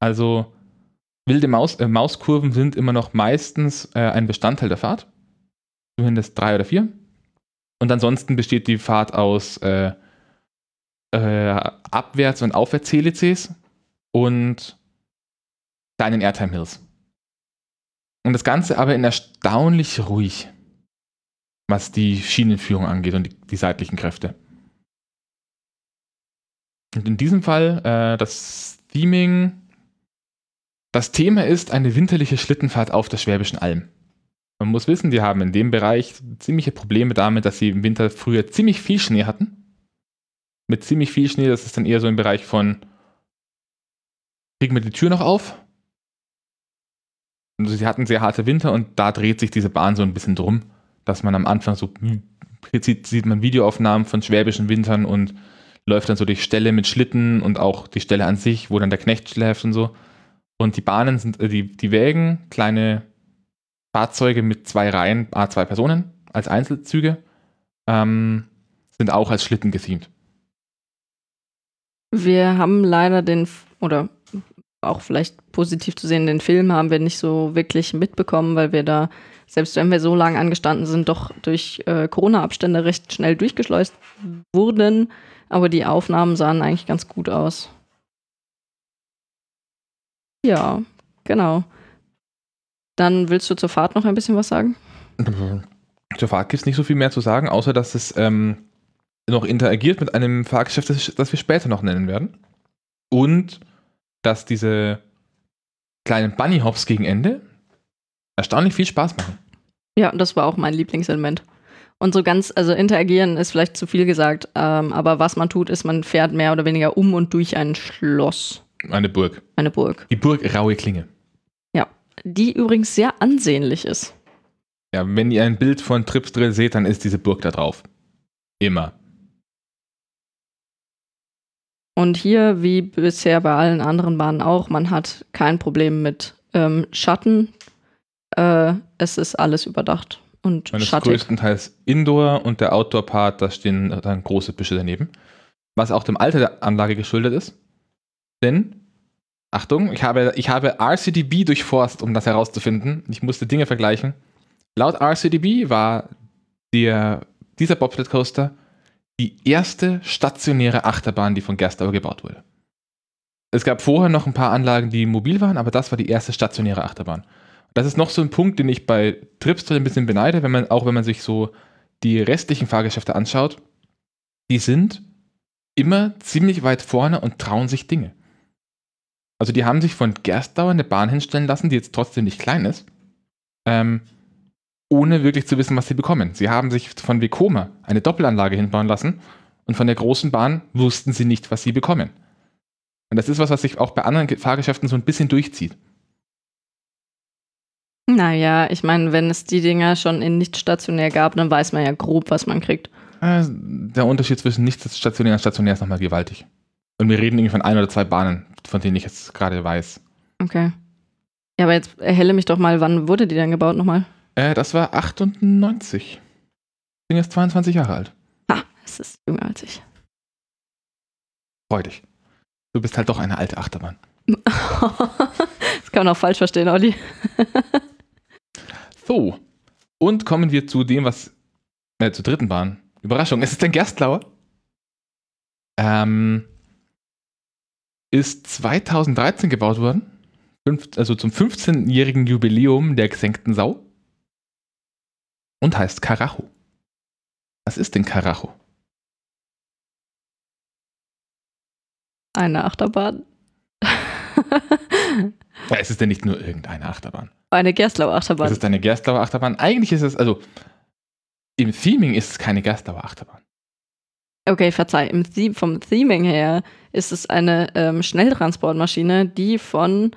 Also wilde Maus, äh, Mauskurven sind immer noch meistens äh, ein Bestandteil der Fahrt. Zumindest drei oder vier. Und ansonsten besteht die Fahrt aus äh, äh, Abwärts- und Aufwärts-Helices und kleinen Airtime Hills. Und das Ganze aber in erstaunlich ruhig, was die Schienenführung angeht und die, die seitlichen Kräfte. Und in diesem Fall äh, das Theming. Das Thema ist eine winterliche Schlittenfahrt auf der Schwäbischen Alm. Man muss wissen, die haben in dem Bereich ziemliche Probleme damit, dass sie im Winter früher ziemlich viel Schnee hatten mit ziemlich viel Schnee. Das ist dann eher so im Bereich von, kriegen wir die Tür noch auf? Also sie hatten sehr harte Winter und da dreht sich diese Bahn so ein bisschen drum, dass man am Anfang so sieht, sieht man Videoaufnahmen von schwäbischen Wintern und läuft dann so durch Ställe mit Schlitten und auch die Stelle an sich, wo dann der Knecht schläft und so. Und die Bahnen sind, äh, die, die Wägen, kleine Fahrzeuge mit zwei Reihen, a zwei Personen als Einzelzüge, ähm, sind auch als Schlitten gethemt. Wir haben leider den, oder auch vielleicht positiv zu sehen, den Film haben wir nicht so wirklich mitbekommen, weil wir da, selbst wenn wir so lange angestanden sind, doch durch äh, Corona-Abstände recht schnell durchgeschleust wurden. Aber die Aufnahmen sahen eigentlich ganz gut aus. Ja, genau. Dann willst du zur Fahrt noch ein bisschen was sagen? Zur Fahrt gibt es nicht so viel mehr zu sagen, außer dass es ähm, noch interagiert mit einem Fahrgeschäft, das, das wir später noch nennen werden. Und dass diese kleinen Bunny Hops gegen Ende erstaunlich viel Spaß machen. Ja, das war auch mein Lieblingselement. Und so ganz, also interagieren ist vielleicht zu viel gesagt, ähm, aber was man tut, ist, man fährt mehr oder weniger um und durch ein Schloss. Eine Burg. Eine Burg. Die Burg Raue Klinge. Ja, die übrigens sehr ansehnlich ist. Ja, wenn ihr ein Bild von Tripsdrill seht, dann ist diese Burg da drauf. Immer. Und hier, wie bisher bei allen anderen Bahnen auch, man hat kein Problem mit ähm, Schatten. Äh, es ist alles überdacht und Man ist schattig. größtenteils Indoor und der Outdoor-Part, da stehen dann große Büsche daneben. Was auch dem Alter der Anlage geschuldet ist. Denn, Achtung, ich habe, ich habe RCDB durchforst, um das herauszufinden. Ich musste Dinge vergleichen. Laut RCDB war der, dieser Bobsled Coaster die erste stationäre Achterbahn, die von Gerstauer gebaut wurde. Es gab vorher noch ein paar Anlagen, die mobil waren, aber das war die erste stationäre Achterbahn. Das ist noch so ein Punkt, den ich bei Tripsdrill ein bisschen beneide, wenn man, auch wenn man sich so die restlichen Fahrgeschäfte anschaut. Die sind immer ziemlich weit vorne und trauen sich Dinge. Also die haben sich von Gerstauer eine Bahn hinstellen lassen, die jetzt trotzdem nicht klein ist, ähm, ohne wirklich zu wissen, was sie bekommen. Sie haben sich von Vekoma eine Doppelanlage hinbauen lassen und von der großen Bahn wussten sie nicht, was sie bekommen. Und das ist was, was sich auch bei anderen Fahrgeschäften so ein bisschen durchzieht. Naja, ich meine, wenn es die Dinger schon in nicht stationär gab, dann weiß man ja grob, was man kriegt. Äh, Der Unterschied zwischen nicht stationär und stationär ist nochmal gewaltig. Und wir reden irgendwie von ein oder zwei Bahnen, von denen ich jetzt gerade weiß. Okay. Ja, aber jetzt erhelle mich doch mal, wann wurde die denn gebaut nochmal? Äh, das war 98. Ich bin jetzt 22 Jahre alt. Ha, es ist jünger als ich. Freu dich. Du bist halt doch eine alte Achterbahn. das kann man auch falsch verstehen, Olli. So. Und kommen wir zu dem, was. Äh, zur dritten Bahn. Überraschung, es ist ein Gerstlauer. Ähm, ist 2013 gebaut worden. Also zum 15-jährigen Jubiläum der gesenkten Sau. Und heißt Karacho. Was ist denn Karacho? Eine Achterbahn. Ja, es ist ja nicht nur irgendeine Achterbahn. Eine Gerstlauer Achterbahn. Es ist eine Gerstlauer Achterbahn. Eigentlich ist es, also im Theming ist es keine Gerstlauer Achterbahn. Okay, verzeih. Vom Theming her ist es eine ähm, Schnelltransportmaschine, die von,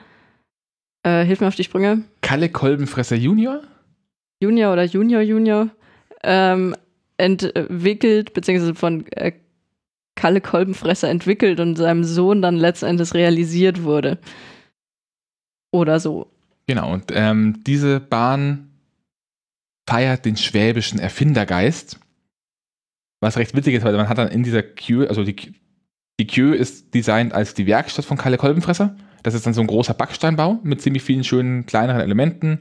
äh, hilf mir auf die Sprünge, Kalle Kolbenfresser Junior? Junior oder Junior Junior ähm, entwickelt, beziehungsweise von äh, Kalle Kolbenfresser entwickelt und seinem Sohn dann letztendlich realisiert wurde. Oder so. Genau, und ähm, diese Bahn feiert den schwäbischen Erfindergeist. Was recht witzig ist, weil man hat dann in dieser Queue, also die, die Queue ist designt als die Werkstatt von Kalle Kolbenfresser. Das ist dann so ein großer Backsteinbau mit ziemlich vielen schönen kleineren Elementen.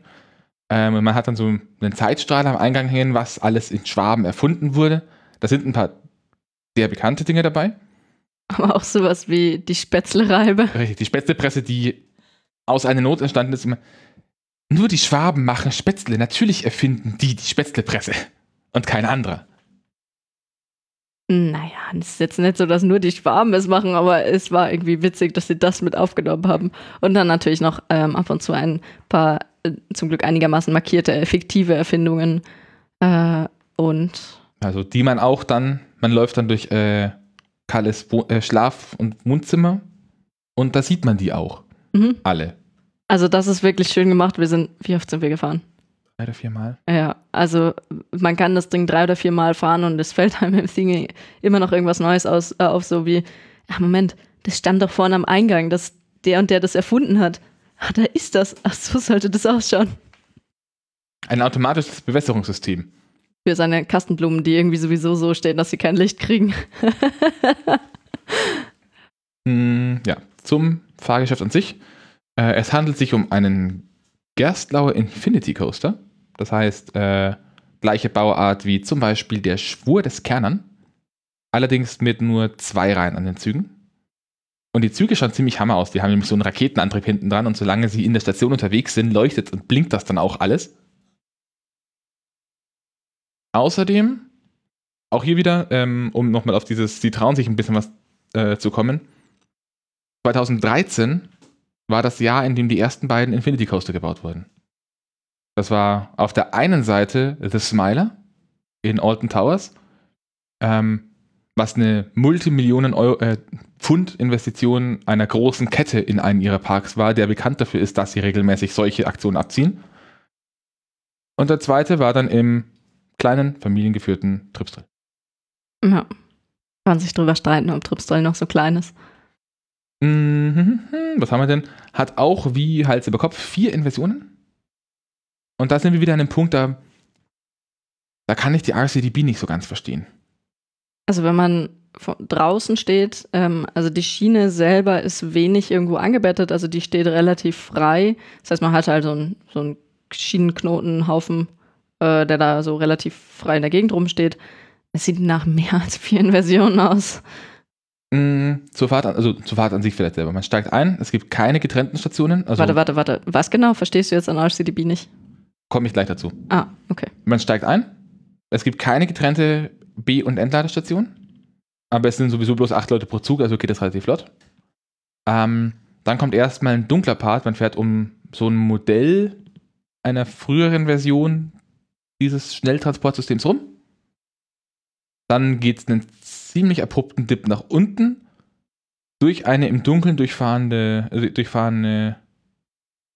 Ähm, man hat dann so einen Zeitstrahl am Eingang hängen, was alles in Schwaben erfunden wurde. Da sind ein paar sehr bekannte Dinge dabei. Aber auch sowas wie die Spätzlereibe. Richtig, die Spätzlepresse, die aus einer Not entstanden ist. Nur die Schwaben machen Spätzle. Natürlich erfinden die die Spätzlepresse und kein anderer. Naja, es ist jetzt nicht so, dass nur die Schwaben es machen, aber es war irgendwie witzig, dass sie das mit aufgenommen haben. Und dann natürlich noch ähm, ab und zu ein paar, äh, zum Glück einigermaßen markierte, fiktive Erfindungen. Äh, und Also die man auch dann, man läuft dann durch äh, Kalles Wo äh, Schlaf- und Wohnzimmer und da sieht man die auch. mhm. Alle. Also das ist wirklich schön gemacht. Wir sind, wie oft sind wir gefahren? Drei oder vier Mal. Ja, also man kann das Ding drei oder vier Mal fahren und es fällt einem im Thingy immer noch irgendwas Neues aus, äh, auf, so wie, ach Moment, das stand doch vorne am Eingang, dass der und der das erfunden hat. Ah, da ist das. Ach, so sollte das ausschauen. Ein automatisches Bewässerungssystem. Für seine Kastenblumen, die irgendwie sowieso so stehen, dass sie kein Licht kriegen. Mm, ja, zum Fahrgeschäft an sich. Äh, es handelt sich um einen Gerstlauer Infinity Coaster. Das heißt, äh, gleiche Bauart wie zum Beispiel der Schwur des Kernern. Allerdings mit nur zwei Reihen an den Zügen. Und die Züge schauen ziemlich hammer aus. Die haben nämlich so einen Raketenantrieb hinten dran und solange sie in der Station unterwegs sind, leuchtet und blinkt das dann auch alles. Außerdem, auch hier wieder, ähm, um nochmal auf dieses, sie trauen sich ein bisschen was äh, zu kommen. 2013 war das Jahr, in dem die ersten beiden Infinity Coaster gebaut wurden. Das war auf der einen Seite The Smiler in Alton Towers, ähm, was eine Multimillionen Euro, äh, Pfund Investition einer großen Kette in einen ihrer Parks war, der bekannt dafür ist, dass sie regelmäßig solche Aktionen abziehen. Und der zweite war dann im kleinen, familiengeführten Tripsdrill. Ja. Kann sich drüber streiten, ob Tripsdrill noch so klein ist. Mhm, was haben wir denn? Hat auch wie Hals über Kopf vier Inversionen. Und da sind wir wieder an dem Punkt, da, da kann ich die RCDB nicht so ganz verstehen. Also wenn man von draußen steht, ähm, also die Schiene selber ist wenig irgendwo angebettet, also die steht relativ frei. Das heißt, man hat halt so einen, so einen Schienenknotenhaufen, äh, der da so relativ frei in der Gegend rumsteht. Es sieht nach mehr als vier Inversionen aus. Mm, zur Fahrt, an, also zur Fahrt an sich vielleicht selber. Man steigt ein, es gibt keine getrennten Stationen. Also warte, warte, warte. Was genau verstehst du jetzt an RCDB nicht? Komme ich gleich dazu. Ah, okay. Man steigt ein, es gibt keine getrennte B- und Entladestation, aber es sind sowieso bloß acht Leute pro Zug, also geht das relativ flott. Ähm, dann kommt erstmal ein dunkler Part, man fährt um so ein Modell einer früheren Version dieses Schnelltransportsystems rum. Dann geht es einen ziemlich abrupten Dip nach unten durch eine im Dunkeln durchfahrende, äh, durchfahrende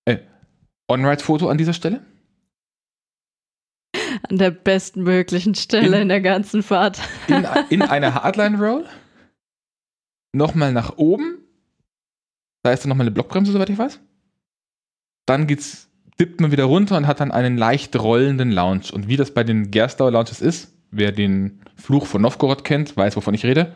äh, On-Ride-Foto an dieser Stelle. An der bestmöglichen Stelle in, in der ganzen Fahrt. In, in eine Hardline-Roll. Nochmal nach oben. Da ist dann nochmal eine Blockbremse, soweit ich weiß. Dann geht's, dippt man wieder runter und hat dann einen leicht rollenden Lounge. Und wie das bei den Gerstauer Lounges ist, wer den Fluch von Novgorod kennt, weiß, wovon ich rede,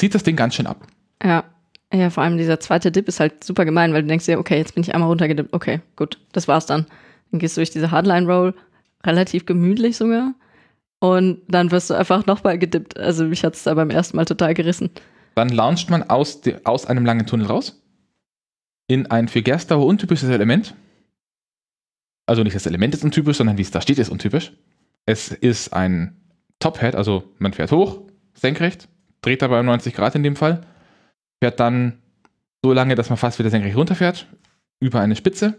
zieht das Ding ganz schön ab. Ja. Ja, vor allem dieser zweite Dip ist halt super gemein, weil du denkst dir, okay, jetzt bin ich einmal runtergedippt, okay, gut, das war's dann. Dann gehst du durch diese Hardline-Roll, relativ gemütlich sogar, und dann wirst du einfach nochmal gedippt. Also mich hat es da beim ersten Mal total gerissen. Dann launcht man aus, aus einem langen Tunnel raus in ein für Gerstauer untypisches Element. Also nicht das Element ist untypisch, sondern wie es da steht, ist untypisch. Es ist ein Top-Head, also man fährt hoch, senkrecht, dreht dabei um 90 Grad in dem Fall, fährt dann so lange, dass man fast wieder senkrecht runterfährt, über eine Spitze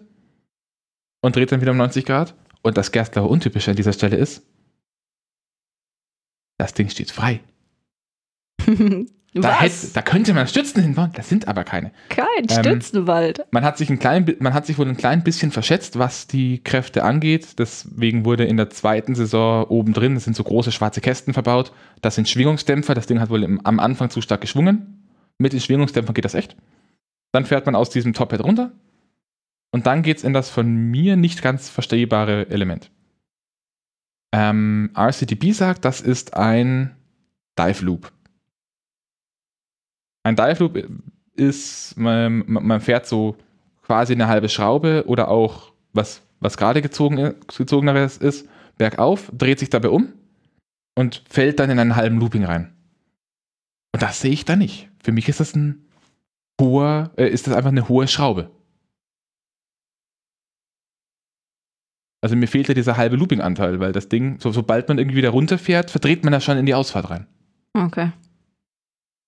und dreht dann wieder um 90 Grad. Und das Gerstlauer Untypische an dieser Stelle ist, das Ding steht frei. Da, hätte, da, könnte man Stützen hinbauen, das sind aber keine. Kein Stützenwald. Ähm, man, hat sich ein klein, man hat sich wohl ein klein bisschen verschätzt, was die Kräfte angeht. Deswegen wurde in der zweiten Saison oben drin, das sind so große schwarze Kästen verbaut. Das sind Schwingungsdämpfer. Das Ding hat wohl im, am Anfang zu stark geschwungen. Mit den Schwingungsdämpfern geht das echt. Dann fährt man aus diesem Tophead runter. Und dann geht es in das von mir nicht ganz verstehbare Element. Ähm, RCTB sagt, das ist ein Dive Loop. Ein Dive Loop ist, man, man, fährt so quasi eine halbe Schraube oder auch was, was gerade gezogen, gezogeneres ist, bergauf, dreht sich dabei um und fällt dann in einen halben Looping rein. Und das sehe ich da nicht. Für mich ist das ein hoher, äh, ist das einfach eine hohe Schraube. Also mir fehlt ja dieser halbe Looping-Anteil, weil das Ding, so, sobald man irgendwie wieder runterfährt, verdreht man das schon in die Ausfahrt rein. Okay.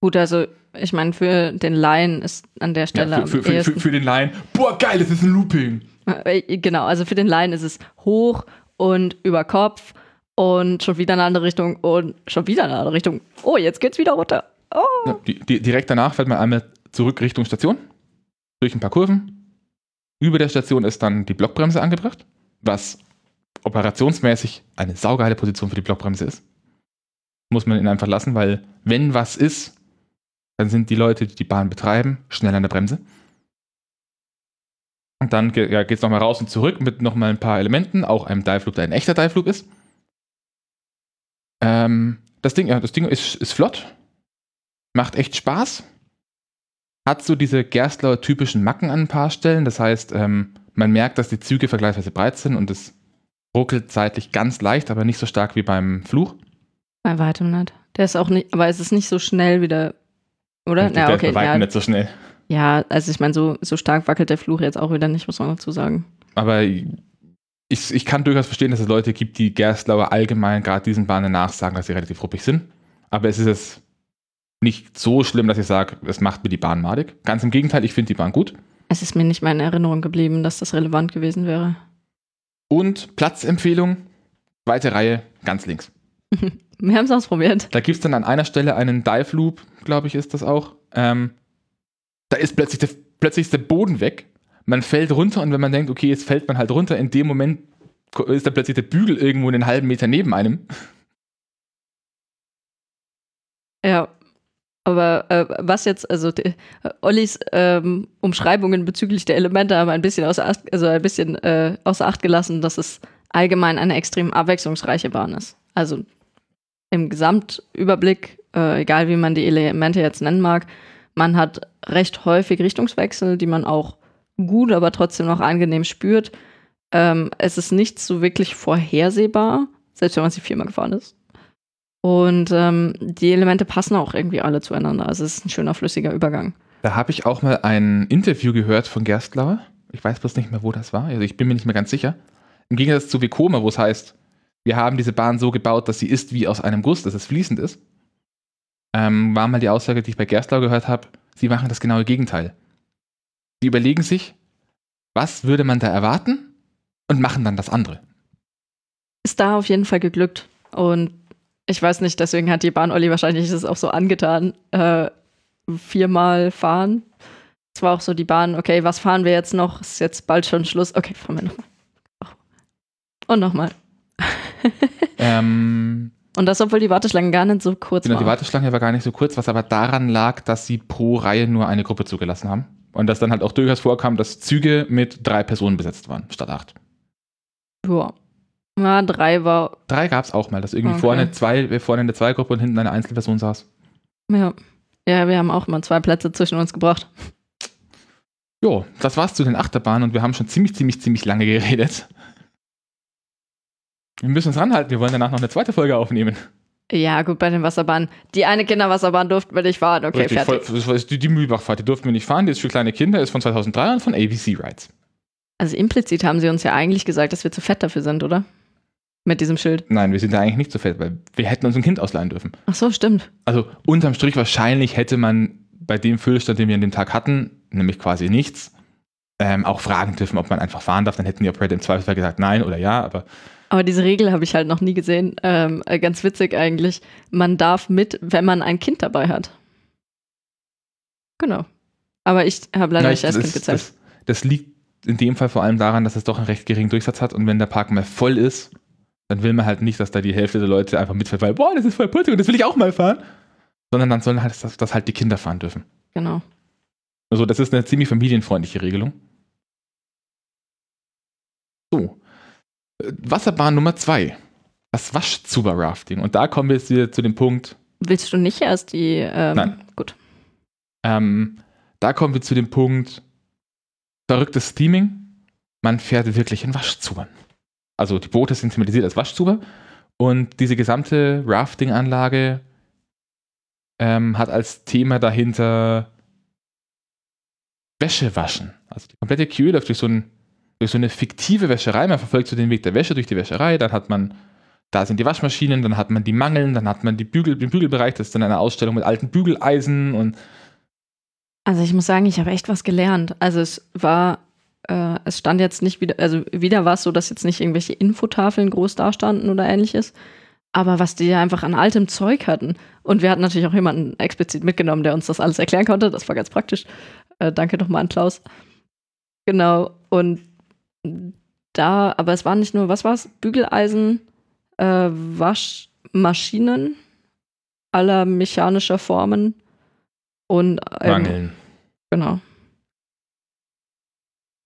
Gut, also ich meine, für den Laien ist an der Stelle. Ja, für, für, für, für, den Laien, boah, geil, das ist ein Looping. Äh, genau, also für den Laien ist es hoch und über Kopf und schon wieder in eine andere Richtung und schon wieder in eine andere Richtung. Oh, jetzt geht's wieder runter. Oh. Ja, die, die, direkt danach fährt man einmal zurück Richtung Station, durch ein paar Kurven Über der Station ist dann die Blockbremse angebracht, was operationsmäßig eine saugeile Position für die Blockbremse ist. Muss man ihn einfach lassen, weil wenn was ist, dann sind die Leute, die die Bahn betreiben, schnell an der Bremse. Und dann ja, geht es nochmal raus und zurück mit nochmal ein paar Elementen, auch einem Dive-Flug, der ein echter Dive-Flug ist. Ähm, das Ding, ja, das Ding ist, ist flott, macht echt Spaß, hat so diese Gerstlauer typischen Macken an ein paar Stellen. Das heißt, ähm, man merkt, dass die Züge vergleichsweise breit sind und es ruckelt seitlich ganz leicht, aber nicht so stark wie beim Fluch. Bei weitem nicht. Der ist auch nicht, aber es ist nicht so schnell wie der, oder? Ja, okay, bei weitem ja. nicht so schnell. Ja, also ich meine, so, so stark wackelt der Fluch jetzt auch wieder nicht, muss man dazu sagen. Aber ich, ich kann durchaus verstehen, dass es Leute gibt, die Gerstlauer allgemein gerade diesen Bahnen nachsagen, dass sie relativ ruppig sind. Aber es ist es nicht so schlimm, dass ich sage, es macht mir die Bahn madig. Ganz im Gegenteil, ich finde die Bahn gut. Es ist mir nicht mehr in Erinnerung geblieben, dass das relevant gewesen wäre. Und Platzempfehlung, zweite Reihe, ganz links. Wir haben es ausprobiert. Da gibt es dann an einer Stelle einen Dive Loop, glaube ich, ist das auch. Ähm, da ist plötzlich der, plötzlich der Boden weg. Man fällt runter und wenn man denkt, okay, jetzt fällt man halt runter, in dem Moment ist dann plötzlich der Bügel irgendwo einen halben Meter neben einem. Ja, aber äh, was jetzt, also die, äh, Ollis ähm, Umschreibungen bezüglich der Elemente haben ein bisschen außer Acht, also ein bisschen äh, außer Acht gelassen, dass es allgemein eine extrem abwechslungsreiche Bahn ist. Also im Gesamtüberblick, äh, egal wie man die Elemente jetzt nennen mag, man hat recht häufig Richtungswechsel, die man auch gut, aber trotzdem noch angenehm spürt. Ähm, es ist nicht so wirklich vorhersehbar, selbst wenn man sie viermal gefahren ist. Und ähm, die Elemente passen auch irgendwie alle zueinander. Also es ist ein schöner, flüssiger Übergang. Da habe ich auch mal ein Interview gehört von Gerstlauer. Ich weiß bloß nicht mehr, wo das war. Also ich bin mir nicht mehr ganz sicher. Im Gegensatz zu Vekoma, wo es heißt, wir haben diese Bahn so gebaut, dass sie ist wie aus einem Guss, dass es fließend ist, ähm, war mal die Aussage, die ich bei Gerstlauer gehört habe, sie machen das genaue Gegenteil. Sie überlegen sich, was würde man da erwarten und machen dann das andere. Ist da auf jeden Fall geglückt. Und ich weiß nicht, deswegen hat die Bahn Olli wahrscheinlich das auch so angetan. Äh, viermal fahren. Es war auch so die Bahn, okay, was fahren wir jetzt noch? Ist jetzt bald schon Schluss. Okay, fahren wir nochmal. Und nochmal. ähm, und das, obwohl die Warteschlange gar nicht so kurz genau, war. Die Warteschlange war gar nicht so kurz, was aber daran lag, dass sie pro Reihe nur eine Gruppe zugelassen haben. Und dass dann halt auch durchaus vorkam, dass Züge mit drei Personen besetzt waren, statt acht. Ja. Ja, drei war. Drei gab es auch mal, dass irgendwie okay. vorne zwei, vorne eine Zweigruppe und hinten eine Einzelperson saß. Ja. Ja, wir haben auch mal zwei Plätze zwischen uns gebracht. Jo, das war's zu den Achterbahnen und wir haben schon ziemlich, ziemlich, ziemlich lange geredet. Wir müssen uns ranhalten, wir wollen danach noch eine zweite Folge aufnehmen. Ja, gut, bei den Wasserbahnen. Die eine Kinderwasserbahn durften wir nicht fahren, okay, Richtig, fertig. Voll, das die, die Mühlbachfahrt, die durften wir nicht fahren, die ist für kleine Kinder, ist von 2003 und von ABC Rides. Also implizit haben sie uns ja eigentlich gesagt, dass wir zu fett dafür sind, oder? Mit diesem Schild. Nein, wir sind da eigentlich nicht zu fett, weil wir hätten uns ein Kind ausleihen dürfen. Ach so, stimmt. Also unterm Strich wahrscheinlich hätte man bei dem Füllstand, den wir an dem Tag hatten, nämlich quasi nichts, ähm, auch fragen dürfen, ob man einfach fahren darf. Dann hätten die Operator im Zweifelsfall gesagt nein oder ja, aber. Aber diese Regel habe ich halt noch nie gesehen. Ähm, äh, ganz witzig eigentlich. Man darf mit, wenn man ein Kind dabei hat. Genau. Aber ich habe leider Na, nicht als das, Kind gezahlt. Das, das liegt in dem Fall vor allem daran, dass es doch einen recht geringen Durchsatz hat und wenn der Park mal voll ist, dann will man halt nicht, dass da die Hälfte der Leute einfach mitfährt, weil, boah, das ist voll putzig und das will ich auch mal fahren. Sondern dann sollen halt das, das halt die Kinder fahren dürfen. Genau. Also, das ist eine ziemlich familienfreundliche Regelung. So. Äh, Wasserbahn Nummer zwei. Das Waschzuber-Rafting. Und da kommen wir jetzt wieder zu dem Punkt. Willst du nicht erst die. Ähm, Nein. Gut. Ähm, da kommen wir zu dem Punkt verrücktes Steaming. Man fährt wirklich in Waschzubern. Also die Boote sind thematisiert als Waschzuber und diese gesamte Rafting-Anlage ähm, hat als Thema dahinter Wäsche waschen. Also die komplette Queue läuft durch so, ein, durch so eine fiktive Wäscherei. Man verfolgt so den Weg der Wäsche durch die Wäscherei. Dann hat man, da sind die Waschmaschinen, dann hat man die Mangeln, dann hat man die Bügel, den Bügelbereich. Das ist dann eine Ausstellung mit alten Bügeleisen und Also ich muss sagen, ich habe echt was gelernt. Also es war, äh, es stand jetzt nicht wieder, also wieder war es so, dass jetzt nicht irgendwelche Infotafeln groß dastanden oder ähnliches. Aber was die einfach an altem Zeug hatten. Und wir hatten natürlich auch jemanden explizit mitgenommen, der uns das alles erklären konnte. Das war ganz praktisch. Äh, danke nochmal an Klaus. Genau. und da, aber es waren nicht nur, was war es? Bügeleisen, äh, Waschmaschinen aller mechanischer Formen und ähm, Wangeln. Genau.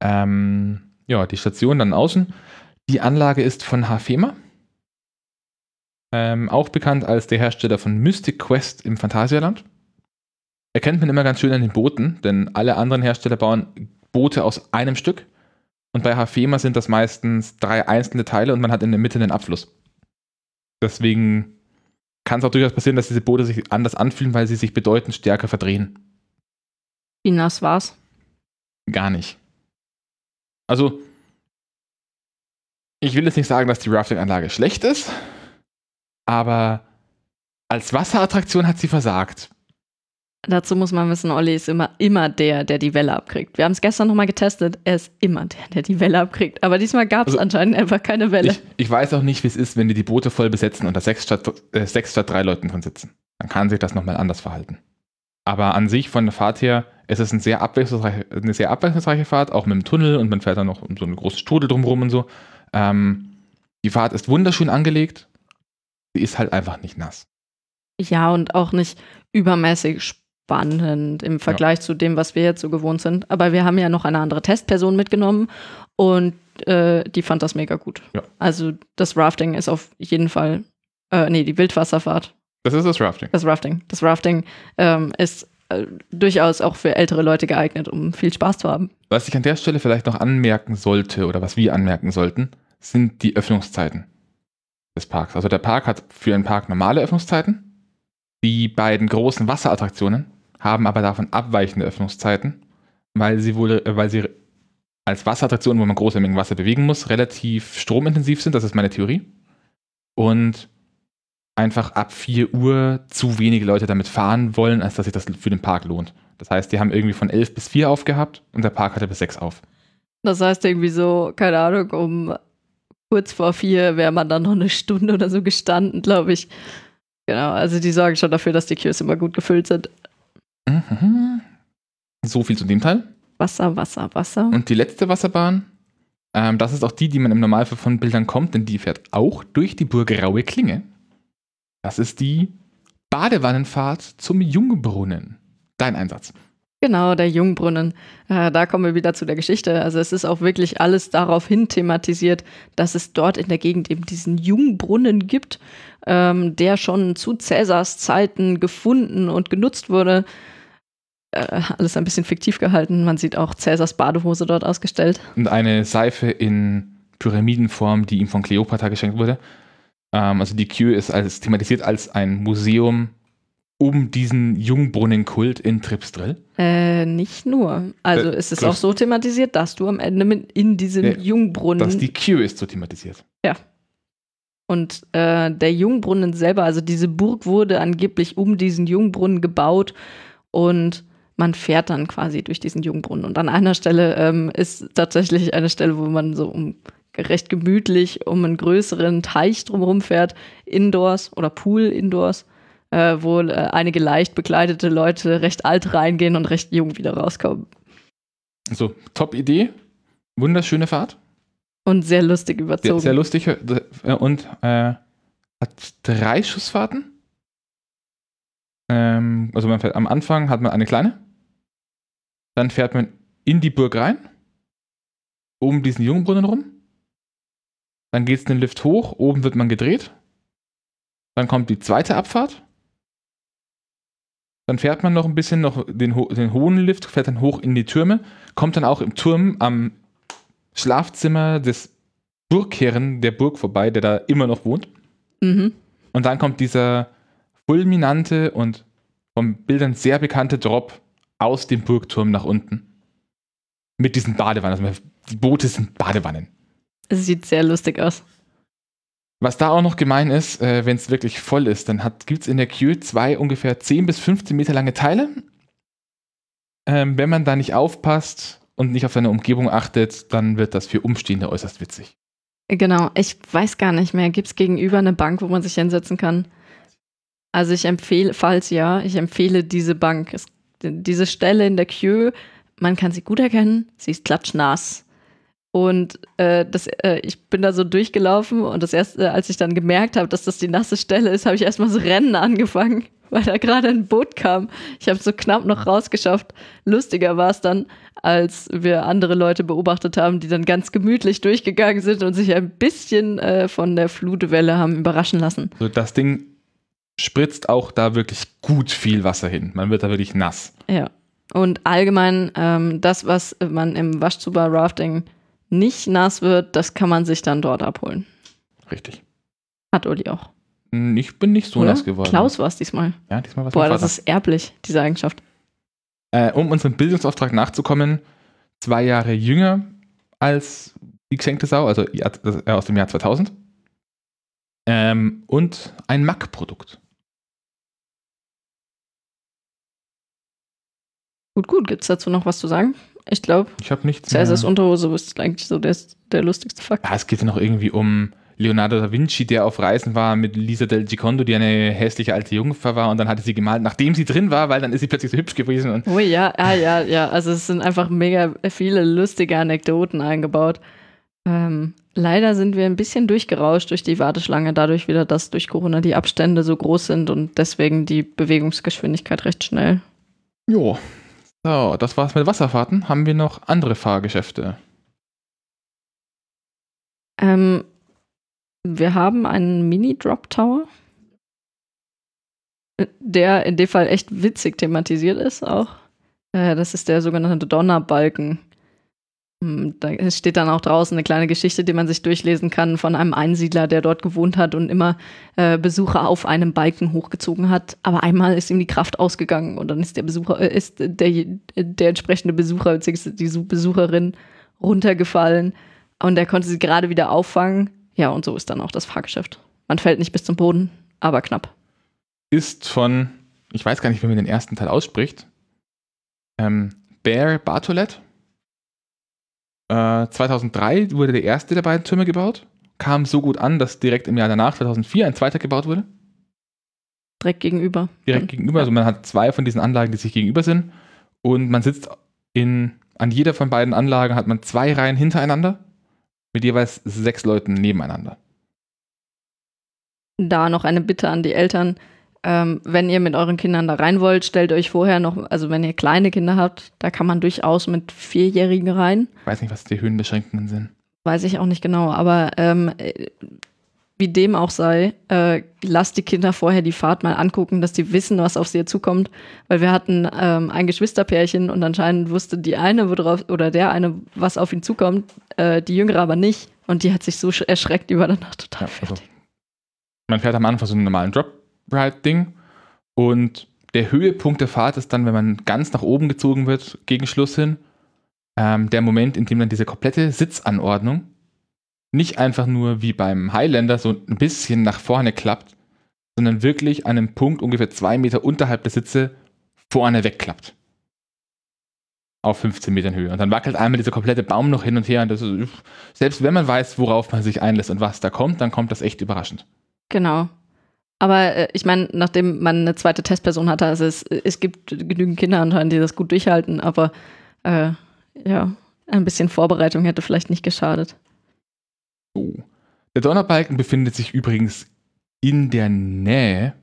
Ähm, ja, die Station dann außen. Die Anlage ist von Hafema. Ähm, auch bekannt als der Hersteller von Mystic Quest im Phantasialand. Erkennt man immer ganz schön an den Booten, denn alle anderen Hersteller bauen Boote aus einem Stück. Und bei Hafema sind das meistens drei einzelne Teile und man hat in der Mitte einen Abfluss. Deswegen kann es auch durchaus passieren, dass diese Boote sich anders anfühlen, weil sie sich bedeutend stärker verdrehen. Wie nass war's? Gar nicht. Also, ich will jetzt nicht sagen, dass die Rafting-Anlage schlecht ist, aber als Wasserattraktion hat sie versagt. Dazu muss man wissen, Olli ist immer, immer der, der die Welle abkriegt. Wir haben es gestern nochmal getestet. Er ist immer der, der die Welle abkriegt. Aber diesmal gab es Also, anscheinend einfach keine Welle. Ich, ich weiß auch nicht, wie es ist, wenn die die Boote voll besetzen und da sechs statt, äh, sechs statt drei Leuten drin sitzen. Dann kann sich das nochmal anders verhalten. Aber an sich von der Fahrt her ist es ein sehr eine sehr abwechslungsreiche Fahrt, auch mit dem Tunnel und man fährt dann noch um so eine große Strudel drumherum und so. Ähm, die Fahrt ist wunderschön angelegt. Sie ist halt einfach nicht nass. Ja, und auch nicht übermäßig spannend im Vergleich zu dem, was wir jetzt so gewohnt sind. Aber wir haben ja noch eine andere Testperson mitgenommen und äh, die fand das mega gut. Ja. Also das Rafting ist auf jeden Fall, äh, nee, die Wildwasserfahrt, Das ist das Rafting. das Rafting. Das Rafting ähm, ist äh, durchaus auch für ältere Leute geeignet, um viel Spaß zu haben. Was ich an der Stelle vielleicht noch anmerken sollte oder was wir anmerken sollten, sind die Öffnungszeiten des Parks. Also der Park hat für einen Park normale Öffnungszeiten. Die beiden großen Wasserattraktionen haben aber davon abweichende Öffnungszeiten, weil sie wohl, äh, weil sie als Wasserattraktionen, wo man große Mengen Wasser bewegen muss, relativ stromintensiv sind. Das ist meine Theorie. Und einfach ab 4 Uhr zu wenige Leute damit fahren wollen, als dass sich das für den Park lohnt. Das heißt, die haben irgendwie von 11 bis 4 aufgehabt und der Park hatte bis 6 auf. Das heißt irgendwie so, keine Ahnung, um kurz vor vier wäre man dann noch eine Stunde oder so gestanden, glaube ich. Genau, also die sorgen schon dafür, dass die Queues immer gut gefüllt sind. Mhm. So viel zu dem Teil. Wasser, Wasser, Wasser. Und die letzte Wasserbahn, ähm, das ist auch die, die man im Normalfall von Bildern kommt, denn die fährt auch durch die Burg Raue Klinge. Das ist die Badewannenfahrt zum Jungbrunnen. Dein Einsatz. Genau, der Jungbrunnen. Äh, da kommen wir wieder zu der Geschichte. Also es ist auch wirklich alles darauf hin thematisiert, dass es dort in der Gegend eben diesen Jungbrunnen gibt, ähm, der schon zu Cäsars Zeiten gefunden und genutzt wurde. Äh, alles ein bisschen fiktiv gehalten. Man sieht auch Cäsars Badehose dort ausgestellt. Und eine Seife in Pyramidenform, die ihm von Kleopatra geschenkt wurde. Ähm, also die Queue ist als, thematisiert als ein Museum um diesen Jungbrunnenkult in Tripsdrill. Äh, nicht nur. Also Äh, es ist auch so thematisiert, dass du am Ende mit in diesem Ja, Jungbrunnen Dass die Queue ist so thematisiert. Und äh, der Jungbrunnen selber, also diese Burg wurde angeblich um diesen Jungbrunnen gebaut und man fährt dann quasi durch diesen Jungbrunnen. Und an einer Stelle ähm, ist tatsächlich eine Stelle, wo man so um recht gemütlich um einen größeren Teich drumherum fährt, indoors oder Pool indoors, äh, wo äh, einige leicht bekleidete Leute recht alt reingehen und recht jung wieder rauskommen. So, top Idee. Wunderschöne Fahrt. Und sehr lustig Sehr, überzogen. sehr lustig äh, und äh, hat drei Schussfahrten. Ähm, also man fährt, am Anfang hat man eine kleine. Dann fährt man in die Burg rein. Um diesen Jungbrunnen rum. Dann geht es den Lift hoch. Oben wird man gedreht. Dann kommt die zweite Abfahrt. Dann fährt man noch ein bisschen noch den, den hohen Lift, fährt dann hoch in die Türme, kommt dann auch im Turm am Schlafzimmer des Burgherren der Burg vorbei, der da immer noch wohnt. mhm. Und dann kommt dieser fulminante und von Bildern sehr bekannte Drop aus dem Burgturm nach unten. Mit diesen Badewannen. Also die Boote sind Badewannen. Es sieht sehr lustig aus. Was da auch noch gemein ist, äh, wenn es wirklich voll ist, dann gibt es in der Queue zwei ungefähr 10 bis 15 Meter lange Teile. Ähm, wenn man da nicht aufpasst und nicht auf seine Umgebung achtet, dann wird das für Umstehende äußerst witzig. Genau, ich weiß gar nicht mehr. Gibt es gegenüber eine Bank, wo man sich hinsetzen kann? Also ich empfehle, falls ja, ich empfehle diese Bank. Es, diese Stelle in der Queue, man kann sie gut erkennen, sie ist klatschnass. Und äh, das, äh, ich bin da so durchgelaufen und das erste, als ich dann gemerkt habe, dass das die nasse Stelle ist, habe ich erstmal so Rennen angefangen, weil da gerade ein Boot kam. Ich habe so knapp noch rausgeschafft. Lustiger war es dann, als wir andere Leute beobachtet haben, die dann ganz gemütlich durchgegangen sind und sich ein bisschen äh, von der Flutwelle haben überraschen lassen. So, das Ding spritzt auch da wirklich gut viel Wasser hin. Man wird da wirklich nass. Ja. Und allgemein, ähm, das, was man im Waschzuber-Rafting nicht nass wird, das kann man sich dann dort abholen. Richtig. Hat Uli auch. Hm, Ich bin nicht so Oder? nass geworden. Klaus war es diesmal. Ja, diesmal war Boah, es das ist erblich, diese Eigenschaft. äh, Um unserem Bildungsauftrag nachzukommen, zwei Jahre jünger als die geschenkte Sau, also äh, aus dem Jahr 2000. Ähm, und ein Mac-Produkt. Gut, gut. Gibt es dazu noch was zu sagen? Ich glaube, Ich habe nichts Cäsars. Unterhose ist eigentlich so der, der lustigste Fakt. Ja, es geht ja noch irgendwie um Leonardo da Vinci, der auf Reisen war mit Lisa del Gicondo, die eine hässliche alte Jungfer war und dann hatte sie gemalt, nachdem sie drin war, weil dann ist sie plötzlich so hübsch gewesen Oh ja, ja, ja, ja. Also es sind einfach mega viele lustige Anekdoten eingebaut. Ähm, leider sind wir ein bisschen durchgerauscht durch die Warteschlange, dadurch wieder, dass durch Corona die Abstände so groß sind und deswegen die Bewegungsgeschwindigkeit recht schnell. jo. So, das war's mit Wasserfahrten. Haben wir noch andere Fahrgeschäfte? Ähm, wir haben einen Mini-Drop-Tower, der in dem Fall echt witzig thematisiert ist auch. Äh, das ist der sogenannte Donnerbalken. Hm, Da steht dann auch draußen eine kleine Geschichte, die man sich durchlesen kann von einem Einsiedler, der dort gewohnt hat und immer äh, Besucher auf einem Balken hochgezogen hat. Aber einmal ist ihm die Kraft ausgegangen und dann ist der Besucher, äh, ist der, der entsprechende Besucher, beziehungsweise die Besucherin runtergefallen und er konnte sie gerade wieder auffangen. Ja, und so ist dann auch das Fahrgeschäft. Man fällt nicht bis zum Boden, aber knapp. Ist von, ich weiß gar nicht, wie man den ersten Teil ausspricht, ähm, Bear Bartolet. Äh, 2003 wurde der erste der beiden Türme gebaut. Kam so gut an, dass direkt im Jahr danach, 2004, ein zweiter gebaut wurde. Direkt gegenüber. direkt gegenüber. Also man hat zwei von diesen Anlagen, die sich gegenüber sind. Und man sitzt in, an jeder von beiden Anlagen hat man zwei Reihen hintereinander mit jeweils sechs Leuten nebeneinander. Da noch eine Bitte an die Eltern. Ähm, wenn ihr mit euren Kindern da rein wollt, stellt euch vorher noch, also wenn ihr kleine Kinder habt, da kann man durchaus mit Vierjährigen rein. Ich weiß nicht, was die Höhenbeschränkungen sind. Weiß ich auch nicht genau, aber ähm, äh, wie dem auch sei, äh, lasst die Kinder vorher die Fahrt mal angucken, dass die wissen, was auf sie zukommt. Weil wir hatten ähm, ein Geschwisterpärchen und anscheinend wusste die eine, worauf, oder der eine, was auf ihn zukommt, äh, die jüngere aber nicht. Und die hat sich so sch- erschreckt, die war danach total Ja, also, fertig. man fährt am Anfang so einen normalen Drop-Ride-Ding und der Höhepunkt der Fahrt ist dann, wenn man ganz nach oben gezogen wird, gegen Schluss hin, ähm, der Moment, in dem dann diese komplette Sitzanordnung nicht einfach nur wie beim Highlander so ein bisschen nach vorne klappt, sondern wirklich an einem Punkt ungefähr zwei Meter unterhalb der Sitze vorne wegklappt. Auf 15 Metern Höhe. Und dann wackelt einmal dieser komplette Baum noch hin und her. Und ist, selbst wenn man weiß, worauf man sich einlässt und was da kommt, dann kommt das echt überraschend. Genau. Aber äh, ich meine, nachdem man eine zweite Testperson hatte, also es, es gibt genügend Kinder anscheinend, die das gut durchhalten, aber äh, ja, ein bisschen Vorbereitung hätte vielleicht nicht geschadet. So. Der Donnerbalken befindet sich übrigens in der Nähe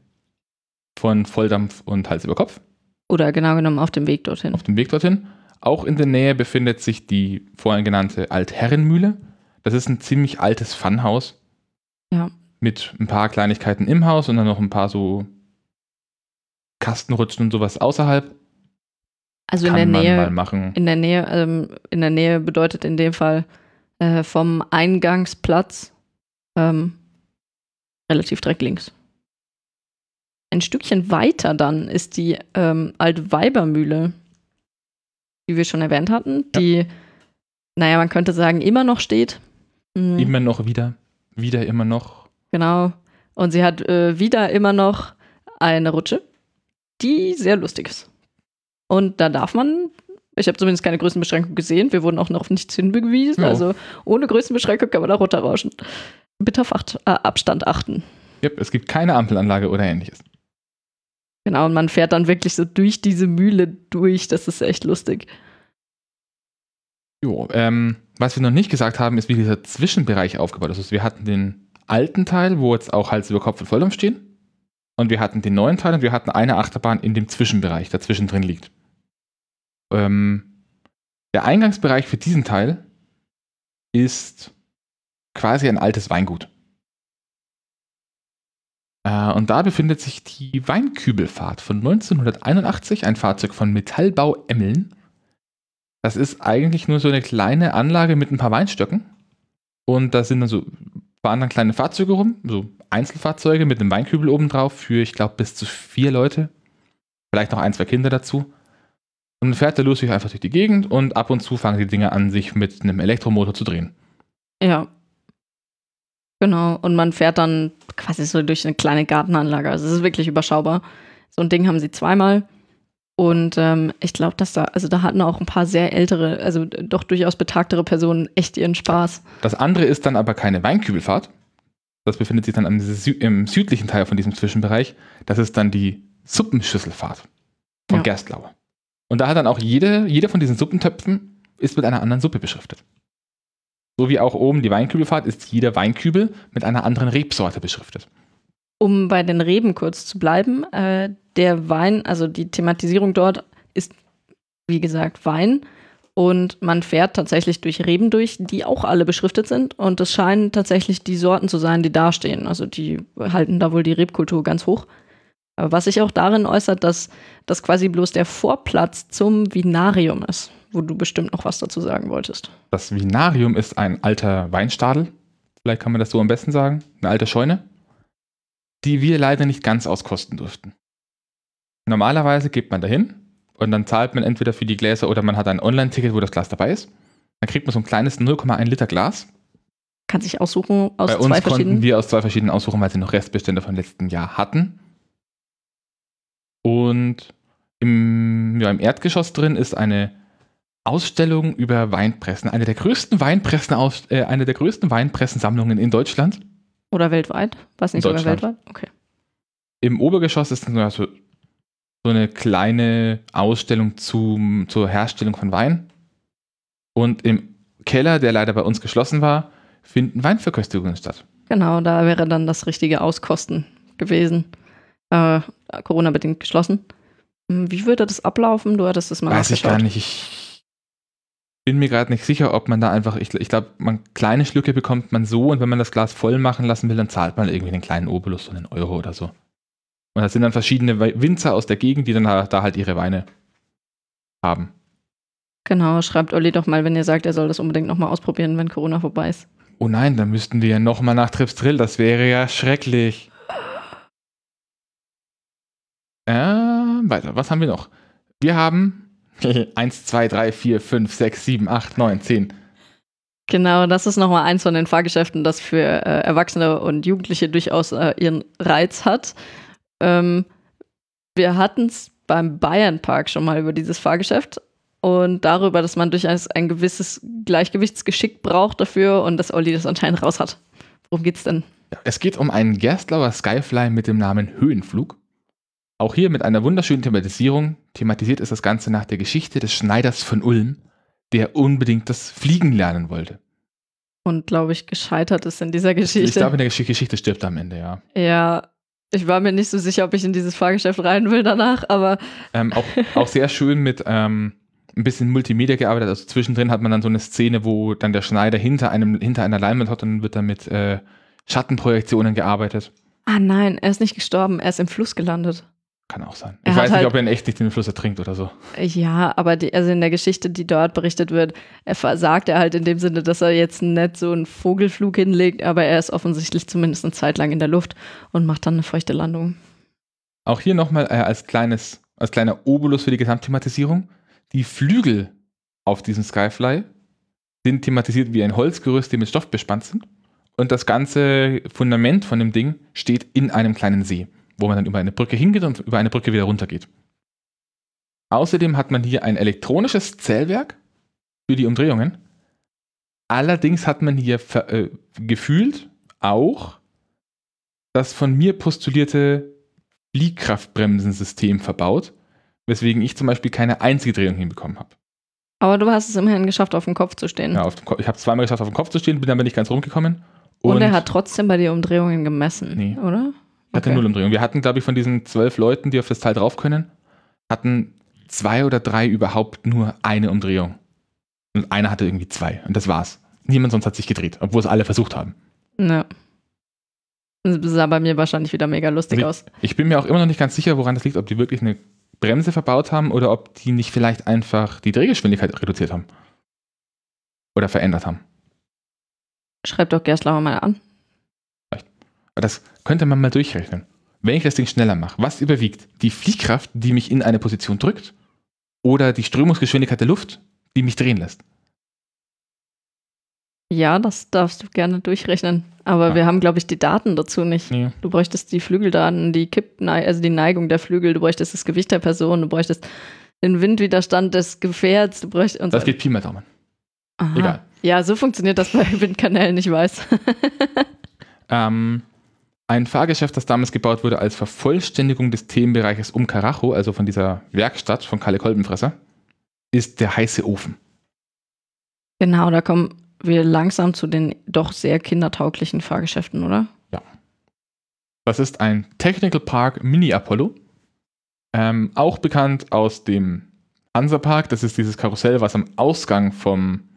von Volldampf und Hals über Kopf, Oder genau genommen auf dem Weg dorthin. auf dem Weg dorthin. Auch in der Nähe befindet sich die vorhin genannte Altherrenmühle. Das ist ein ziemlich altes Funhaus. Ja. Mit ein paar Kleinigkeiten im Haus und dann noch ein paar so Kastenrutschen und sowas außerhalb. Also in Kann der man Nähe, mal machen. in der Nähe, ähm, in der Nähe bedeutet in dem Fall äh, vom Eingangsplatz ähm, relativ direkt links. Ein Stückchen weiter dann ist die ähm, Altweibermühle, die wir schon erwähnt hatten, die, naja, man könnte sagen, immer noch steht. Mhm, Immer noch wieder, wieder immer noch. Genau. Und sie hat äh, wieder immer noch eine Rutsche, die sehr lustig ist. Und da darf man, ich habe zumindest keine Größenbeschränkung gesehen, wir wurden auch noch auf nichts hingewiesen, Ja. also ohne Größenbeschränkung kann man da runterrauschen. Bitte auf Acht, äh, Abstand achten. Yep, es gibt keine Ampelanlage oder ähnliches. Genau, und man fährt dann wirklich so durch diese Mühle durch, das ist echt lustig. Jo, ähm, was wir noch nicht gesagt haben, ist, wie dieser Zwischenbereich aufgebaut ist. Also wir hatten den alten Teil, wo jetzt auch Hals über Kopf und Volldampf stehen. Und wir hatten den neuen Teil und wir hatten eine Achterbahn in dem Zwischenbereich, der zwischendrin liegt. Ähm, der Eingangsbereich für diesen Teil ist quasi ein altes Weingut. Äh, und da befindet sich die Weinkübelfahrt von 1981, ein Fahrzeug von Metallbau Emmeln. Das ist eigentlich nur so eine kleine Anlage mit ein paar Weinstöcken. Und da sind dann so, fahren dann kleine Fahrzeuge rum, so Einzelfahrzeuge mit einem Weinkübel oben drauf für, ich glaube, bis zu vier Leute. Vielleicht noch ein, zwei Kinder dazu. Und fährt der lustig einfach durch die Gegend und ab und zu fangen die Dinge an, sich mit einem Elektromotor zu drehen. Ja. Genau. Und man fährt dann quasi so durch eine kleine Gartenanlage. Also es ist wirklich überschaubar. So ein Ding haben sie zweimal. Und ähm, ich glaube, dass da, also da hatten auch ein paar sehr ältere, also doch durchaus betagtere Personen echt ihren Spaß. Das andere ist dann aber keine Weinkübelfahrt. Das befindet sich dann im südlichen Teil von diesem Zwischenbereich. Das ist dann die Suppenschüsselfahrt von ja. Gerstlauer. Und da hat dann auch jede, jede von diesen Suppentöpfen ist mit einer anderen Suppe beschriftet. So wie auch oben die Weinkübelfahrt ist jeder Weinkübel mit einer anderen Rebsorte beschriftet. Um bei den Reben kurz zu bleiben, äh, der Wein, also die Thematisierung dort ist, wie gesagt, Wein. Und man fährt tatsächlich durch Reben durch, die auch alle beschriftet sind. Und es scheinen tatsächlich die Sorten zu sein, die dastehen. Also die halten da wohl die Rebkultur ganz hoch. Was sich auch darin äußert, dass das quasi bloß der Vorplatz zum Vinarium ist, wo du bestimmt noch was dazu sagen wolltest. Das Vinarium ist ein alter Weinstadel, vielleicht kann man das so am besten sagen, eine alte Scheune, die wir leider nicht ganz auskosten durften. Normalerweise geht man dahin und dann zahlt man entweder für die Gläser oder man hat ein Online-Ticket, wo das Glas dabei ist. Dann kriegt man so ein kleines 0,1 Liter Glas. Kann sich aussuchen aus Bei uns konnten wir aus zwei verschiedenen aussuchen, weil sie noch Restbestände vom letzten Jahr hatten. Und im, ja, im Erdgeschoss drin ist eine Ausstellung über Weinpressen. Eine der größten Weinpressen äh, eine der größten Weinpressensammlungen in Deutschland. Oder weltweit? Was nicht sogar weltweit? Okay. Im Obergeschoss ist dann so, so eine kleine Ausstellung zum, zur Herstellung von Wein. Und im Keller, der leider bei uns geschlossen war, finden Weinverköstigungen statt. Genau, da wäre dann das richtige Auskosten gewesen äh, Corona-bedingt geschlossen. Hm, wie würde das ablaufen? Du hattest das mal Weiß ich gar nicht. Ich bin mir gerade nicht sicher, ob man da einfach, ich, ich glaube, man kleine Schlücke bekommt man so und wenn man das Glas voll machen lassen will, dann zahlt man irgendwie den kleinen Obolus, so einen Euro oder so. Und das sind dann verschiedene Winzer aus der Gegend, die dann da halt ihre Weine haben. Genau, schreibt Olli doch mal, wenn ihr sagt, er soll das unbedingt nochmal ausprobieren, wenn Corona vorbei ist. Oh nein, dann müssten wir ja nochmal nach Trips Drill, das wäre ja schrecklich. Äh, weiter, was haben wir noch? Wir haben 1, 2, 3, 4, 5, 6, 7, 8, 9, 10. Genau, das ist nochmal eins von den Fahrgeschäften, das für äh, Erwachsene und Jugendliche durchaus äh, ihren Reiz hat. Ähm, wir hatten es beim Bayernpark schon mal über dieses Fahrgeschäft und darüber, dass man durchaus ein gewisses Gleichgewichtsgeschick braucht dafür und dass Olli das anscheinend raus hat. Worum geht's denn? Es geht um einen Gerstlauer Skyfly mit dem Namen Höhenflug. Auch hier mit einer wunderschönen Thematisierung. Thematisiert ist das Ganze nach der Geschichte des Schneiders von Ulm, der unbedingt das Fliegen lernen wollte. Und glaube ich, gescheitert ist in dieser Geschichte. Ich glaube, in der Geschichte stirbt er am Ende, ja. Ja, ich war mir nicht so sicher, ob ich in dieses Fahrgeschäft rein will danach, aber. Ähm, auch, auch sehr schön mit ähm, ein bisschen Multimedia gearbeitet. Also zwischendrin hat man dann so eine Szene, wo dann der Schneider hinter, einem, hinter einer Leinwand hat und dann wird dann mit äh, Schattenprojektionen gearbeitet. Ah nein, er ist nicht gestorben, er ist im Fluss gelandet. Kann auch sein. Ich weiß nicht, halt, ob er in echt nicht den Fluss ertrinkt oder so. Ja, aber die, also in der Geschichte, die dort berichtet wird, er sagt er halt in dem Sinne, dass er jetzt nicht so einen Vogelflug hinlegt, aber er ist offensichtlich zumindest eine Zeit lang in der Luft und macht dann eine feuchte Landung. Auch hier nochmal äh, als, kleines, als kleiner Obolus für die Gesamtthematisierung. Die Flügel auf diesem Skyfly sind thematisiert wie ein Holzgerüst, die mit Stoff bespannt sind. Und das ganze Fundament von dem Ding steht in einem kleinen See wo man dann über eine Brücke hingeht und über eine Brücke wieder runtergeht. Außerdem hat man hier ein elektronisches Zählwerk für die Umdrehungen. Allerdings hat man hier äh, gefühlt auch das von mir postulierte Fliehkraftbremsensystem verbaut, weswegen ich zum Beispiel keine einzige Drehung hinbekommen habe. Aber du hast es immerhin geschafft, auf dem Kopf zu stehen. Ja, Ko- ich habe zweimal geschafft, auf dem Kopf zu stehen, bin dann nicht ganz rumgekommen. Und, er hat trotzdem bei dir Umdrehungen gemessen, Nee. oder? Ich hatte Okay. null Umdrehung. Wir hatten, glaube ich, von diesen zwölf Leuten, die auf das Teil drauf können, hatten zwei oder drei überhaupt nur eine Umdrehung. Und einer hatte irgendwie zwei. Und das war's. Niemand sonst hat sich gedreht, obwohl es alle versucht haben. Ja. Das sah bei mir wahrscheinlich wieder mega lustig Wie- aus. Ich bin mir auch immer noch nicht ganz sicher, woran das liegt, ob die wirklich eine Bremse verbaut haben oder ob die nicht vielleicht einfach die Drehgeschwindigkeit reduziert haben. Oder verändert haben. Schreib doch Gerslauer mal an. Das könnte man mal durchrechnen. Wenn ich das Ding schneller mache, was überwiegt? Die Fliehkraft, die mich in eine Position drückt? Oder die Strömungsgeschwindigkeit der Luft, die mich drehen lässt? Ja, das darfst du gerne durchrechnen. Aber Ja. wir haben, glaube ich, die Daten dazu nicht. Nee. Du bräuchtest die Flügeldaten, die Kippnei also die Neigung der Flügel, du bräuchtest das Gewicht der Person, du bräuchtest den Windwiderstand des Gefährts, du bräuchtest und Das so. geht Pi mal Daumen. Aha. Egal. Ja, so funktioniert das bei Windkanälen, ich weiß. Ähm, ein Fahrgeschäft, das damals gebaut wurde als Vervollständigung des Themenbereiches um Karacho, also von dieser Werkstatt von Kalle Kolbenfresser, ist der heiße Ofen. genau, da kommen wir langsam zu den doch sehr kindertauglichen Fahrgeschäften, oder? Das ist ein Technical Park Mini Apollo. Ähm, auch bekannt aus dem Hansapark. Das ist dieses Karussell, was am Ausgang vom,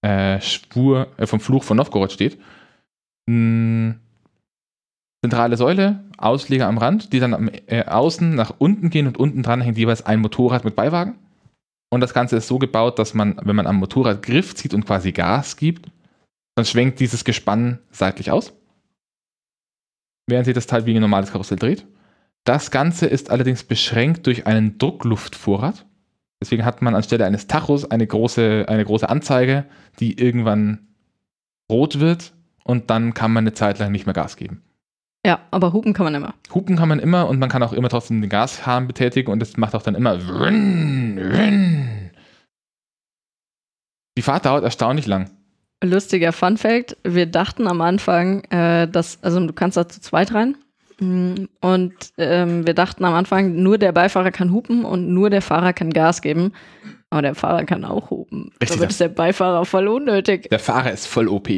äh, Schwur, äh, vom Fluch von Novgorod steht. Mm, zentrale Säule, Ausleger am Rand, die dann am, äh, außen nach unten gehen und unten dran hängt jeweils ein Motorrad mit Beiwagen. Und das Ganze ist so gebaut, dass man, wenn man am Motorrad Griff zieht und quasi Gas gibt, dann schwenkt dieses Gespann seitlich aus während sich das Teil wie ein normales Karussell dreht. Das Ganze ist allerdings beschränkt durch einen Druckluftvorrat. Deswegen hat man anstelle eines Tachos eine große, eine große Anzeige, die irgendwann rot wird und dann kann man eine Zeit lang nicht mehr Gas geben. Ja, aber hupen kann man immer. Hupen kann man immer und man kann auch immer trotzdem den Gashahn betätigen und es macht auch dann immer. Die Fahrt dauert erstaunlich lang. Lustiger Fun Fact: Wir dachten am Anfang, äh, dass, also du kannst da zu zweit rein. Mm, Und ähm, wir dachten am Anfang, nur der Beifahrer kann hupen und nur der Fahrer kann Gas geben. Aber der Fahrer kann auch hupen. Richtig, Damit ist der Beifahrer voll unnötig. Der Fahrer ist voll OP.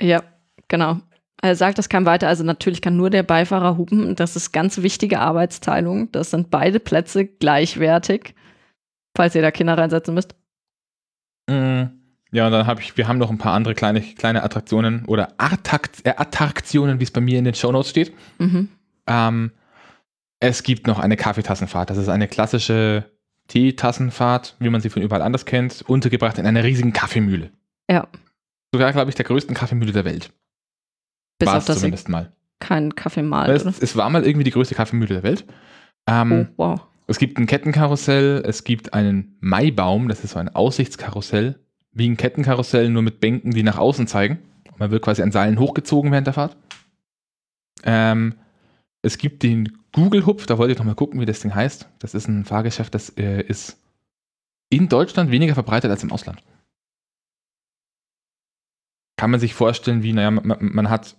Ja, genau. Er sagt, das kann weiter. Also natürlich kann nur der Beifahrer hupen. Das ist ganz wichtige Arbeitsteilung. Das sind beide Plätze gleichwertig. Falls ihr da Kinder reinsetzen müsst. Mm, Ja, und dann habe ich, wir haben noch ein paar andere kleine, kleine Attraktionen oder Attakt, äh, Attraktionen, wie es bei mir in den Shownotes steht. Mhm. Ähm, es gibt noch eine Kaffeetassenfahrt. Das ist eine klassische Teetassenfahrt, wie man sie von überall anders kennt, untergebracht in einer riesigen Kaffeemühle. Ja. Sogar, glaube ich, der größten Kaffeemühle der Welt. Bis War auf es das zumindest mal. keinen Kaffee malt, Es, oder? es war mal irgendwie die größte Kaffeemühle der Welt. Ähm, Oh, wow. Es gibt ein Kettenkarussell, es gibt einen Maibaum, das ist so ein Aussichtskarussell, wie ein Kettenkarussell, nur mit Bänken, die nach außen zeigen. Man wird quasi an Seilen hochgezogen während der Fahrt. Ähm, es gibt den Google Hupf, da wollte ich noch mal gucken, wie das Ding heißt. Das ist ein Fahrgeschäft, das äh, ist in Deutschland weniger verbreitet als im Ausland. Kann man sich vorstellen, wie, naja, man, man hat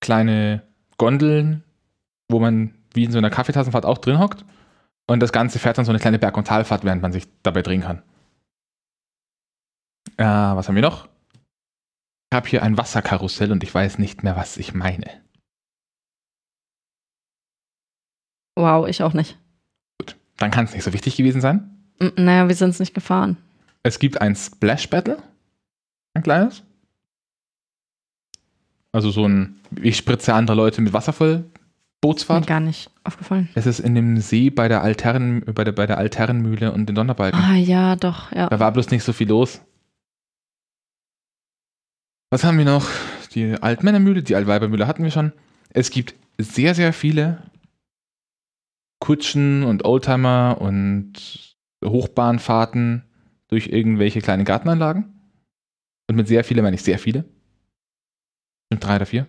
kleine Gondeln, wo man wie in so einer Kaffeetassenfahrt auch drin hockt. Und das Ganze fährt dann so eine kleine Berg- und Talfahrt, während man sich dabei drehen kann. Äh, was haben wir noch? Ich habe hier ein Wasserkarussell und ich weiß nicht mehr, was ich meine. Wow, ich auch nicht. Dann kann es nicht so wichtig gewesen sein. M- Naja, wir sind es nicht gefahren. Es gibt ein Splash Battle. Ein kleines. Also so ein, ich spritze andere Leute mit Wasser voll Mir Bootsfahrt. gar nicht aufgefallen. Es ist in dem See bei der Altherren, bei der, bei der Altherrenmühle und den Donnerbalken. Ah, ja, doch, ja. Da war bloß nicht so viel los. Was haben wir noch? Die Altmännermühle, die Altweibermühle hatten wir schon. Es gibt sehr, sehr viele Kutschen und Oldtimer und Hochbahnfahrten durch irgendwelche kleinen Gartenanlagen. Und mit sehr viele meine ich sehr viele. Sind drei oder vier.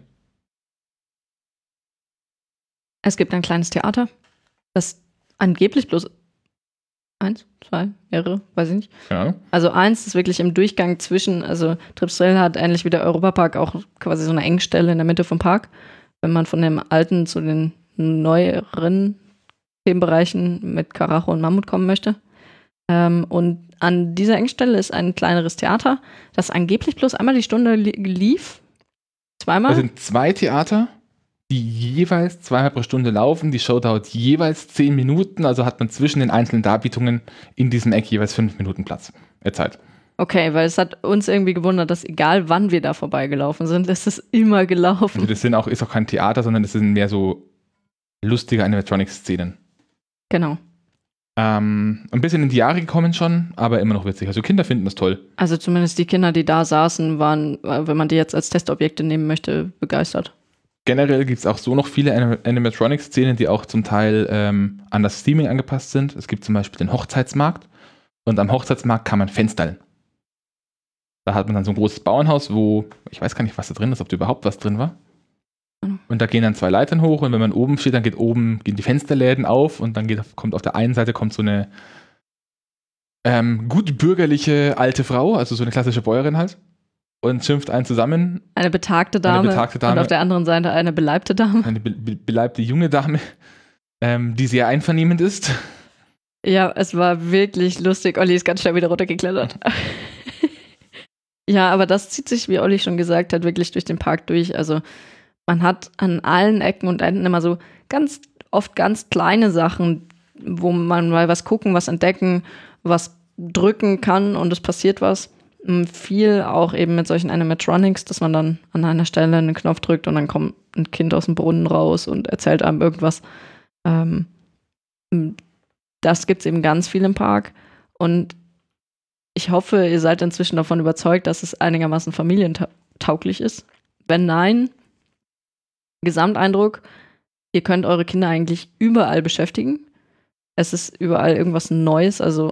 Es gibt ein kleines Theater, das angeblich bloß eins, zwei, mehrere, weiß ich nicht. Ja. Also eins ist wirklich im Durchgang zwischen, also Tripsdrill hat ähnlich wie der Europapark auch quasi so eine Engstelle in der Mitte vom Park. Wenn man von dem alten zu den neueren Themenbereichen mit Karacho und Mammut kommen möchte. Ähm, und an dieser Engstelle ist ein kleineres Theater, das angeblich bloß einmal die Stunde li lief. Zweimal? Es sind zwei Theater, die jeweils zweimal pro Stunde laufen. Die Show dauert jeweils zehn Minuten, also hat man zwischen den einzelnen Darbietungen in diesem Eck jeweils fünf Minuten Platz. Äh, Zeit. Okay, weil es hat uns irgendwie gewundert, dass egal wann wir da vorbeigelaufen sind, ist es immer gelaufen. Also das sind auch, ist auch kein Theater, sondern das sind mehr so lustige Animatronics-Szenen. Genau. Ähm, ein bisschen in die Jahre gekommen schon, aber immer noch witzig. Also Kinder finden das toll. Also zumindest die Kinder, die da saßen, waren, äh, wenn man die jetzt als Testobjekte nehmen möchte, begeistert. Generell gibt es auch so noch viele Anim Animatronics-Szenen, die auch zum Teil ähm, an das Steaming angepasst sind. Es gibt zum Beispiel den Hochzeitsmarkt und am Hochzeitsmarkt kann man fenstern. Da hat man dann so ein großes Bauernhaus, wo, ich weiß gar nicht, was da drin ist, ob da überhaupt was drin war. Mhm. Und da gehen dann zwei Leitern hoch und wenn man oben steht, dann geht oben, gehen die Fensterläden auf und dann geht, kommt auf der einen Seite kommt so eine ähm, gut bürgerliche alte Frau, also so eine klassische Bäuerin halt, und schimpft einen zusammen. Eine betagte Dame, Eine betagte Dame. und auf der anderen Seite eine beleibte Dame. Eine be be beleibte junge Dame, ähm, die sehr einvernehmend ist. Ja, es war wirklich lustig. Olli ist ganz schnell wieder runtergeklettert. ja, aber das zieht sich, wie Olli schon gesagt hat, wirklich durch den Park durch. Also man hat an allen Ecken und Enden immer so ganz oft ganz kleine Sachen, wo man mal was gucken, was entdecken, was drücken kann und es passiert was. Mm, Viel auch eben mit solchen Animatronics, dass man dann an einer Stelle einen Knopf drückt und dann kommt ein Kind aus dem Brunnen raus und erzählt einem irgendwas. Ähm, das gibt es eben ganz viel im Park. Und ich hoffe, ihr seid inzwischen davon überzeugt, dass es einigermaßen familientauglich ist. Wenn nein, Gesamteindruck, ihr könnt eure Kinder eigentlich überall beschäftigen. Es ist überall irgendwas Neues. Also,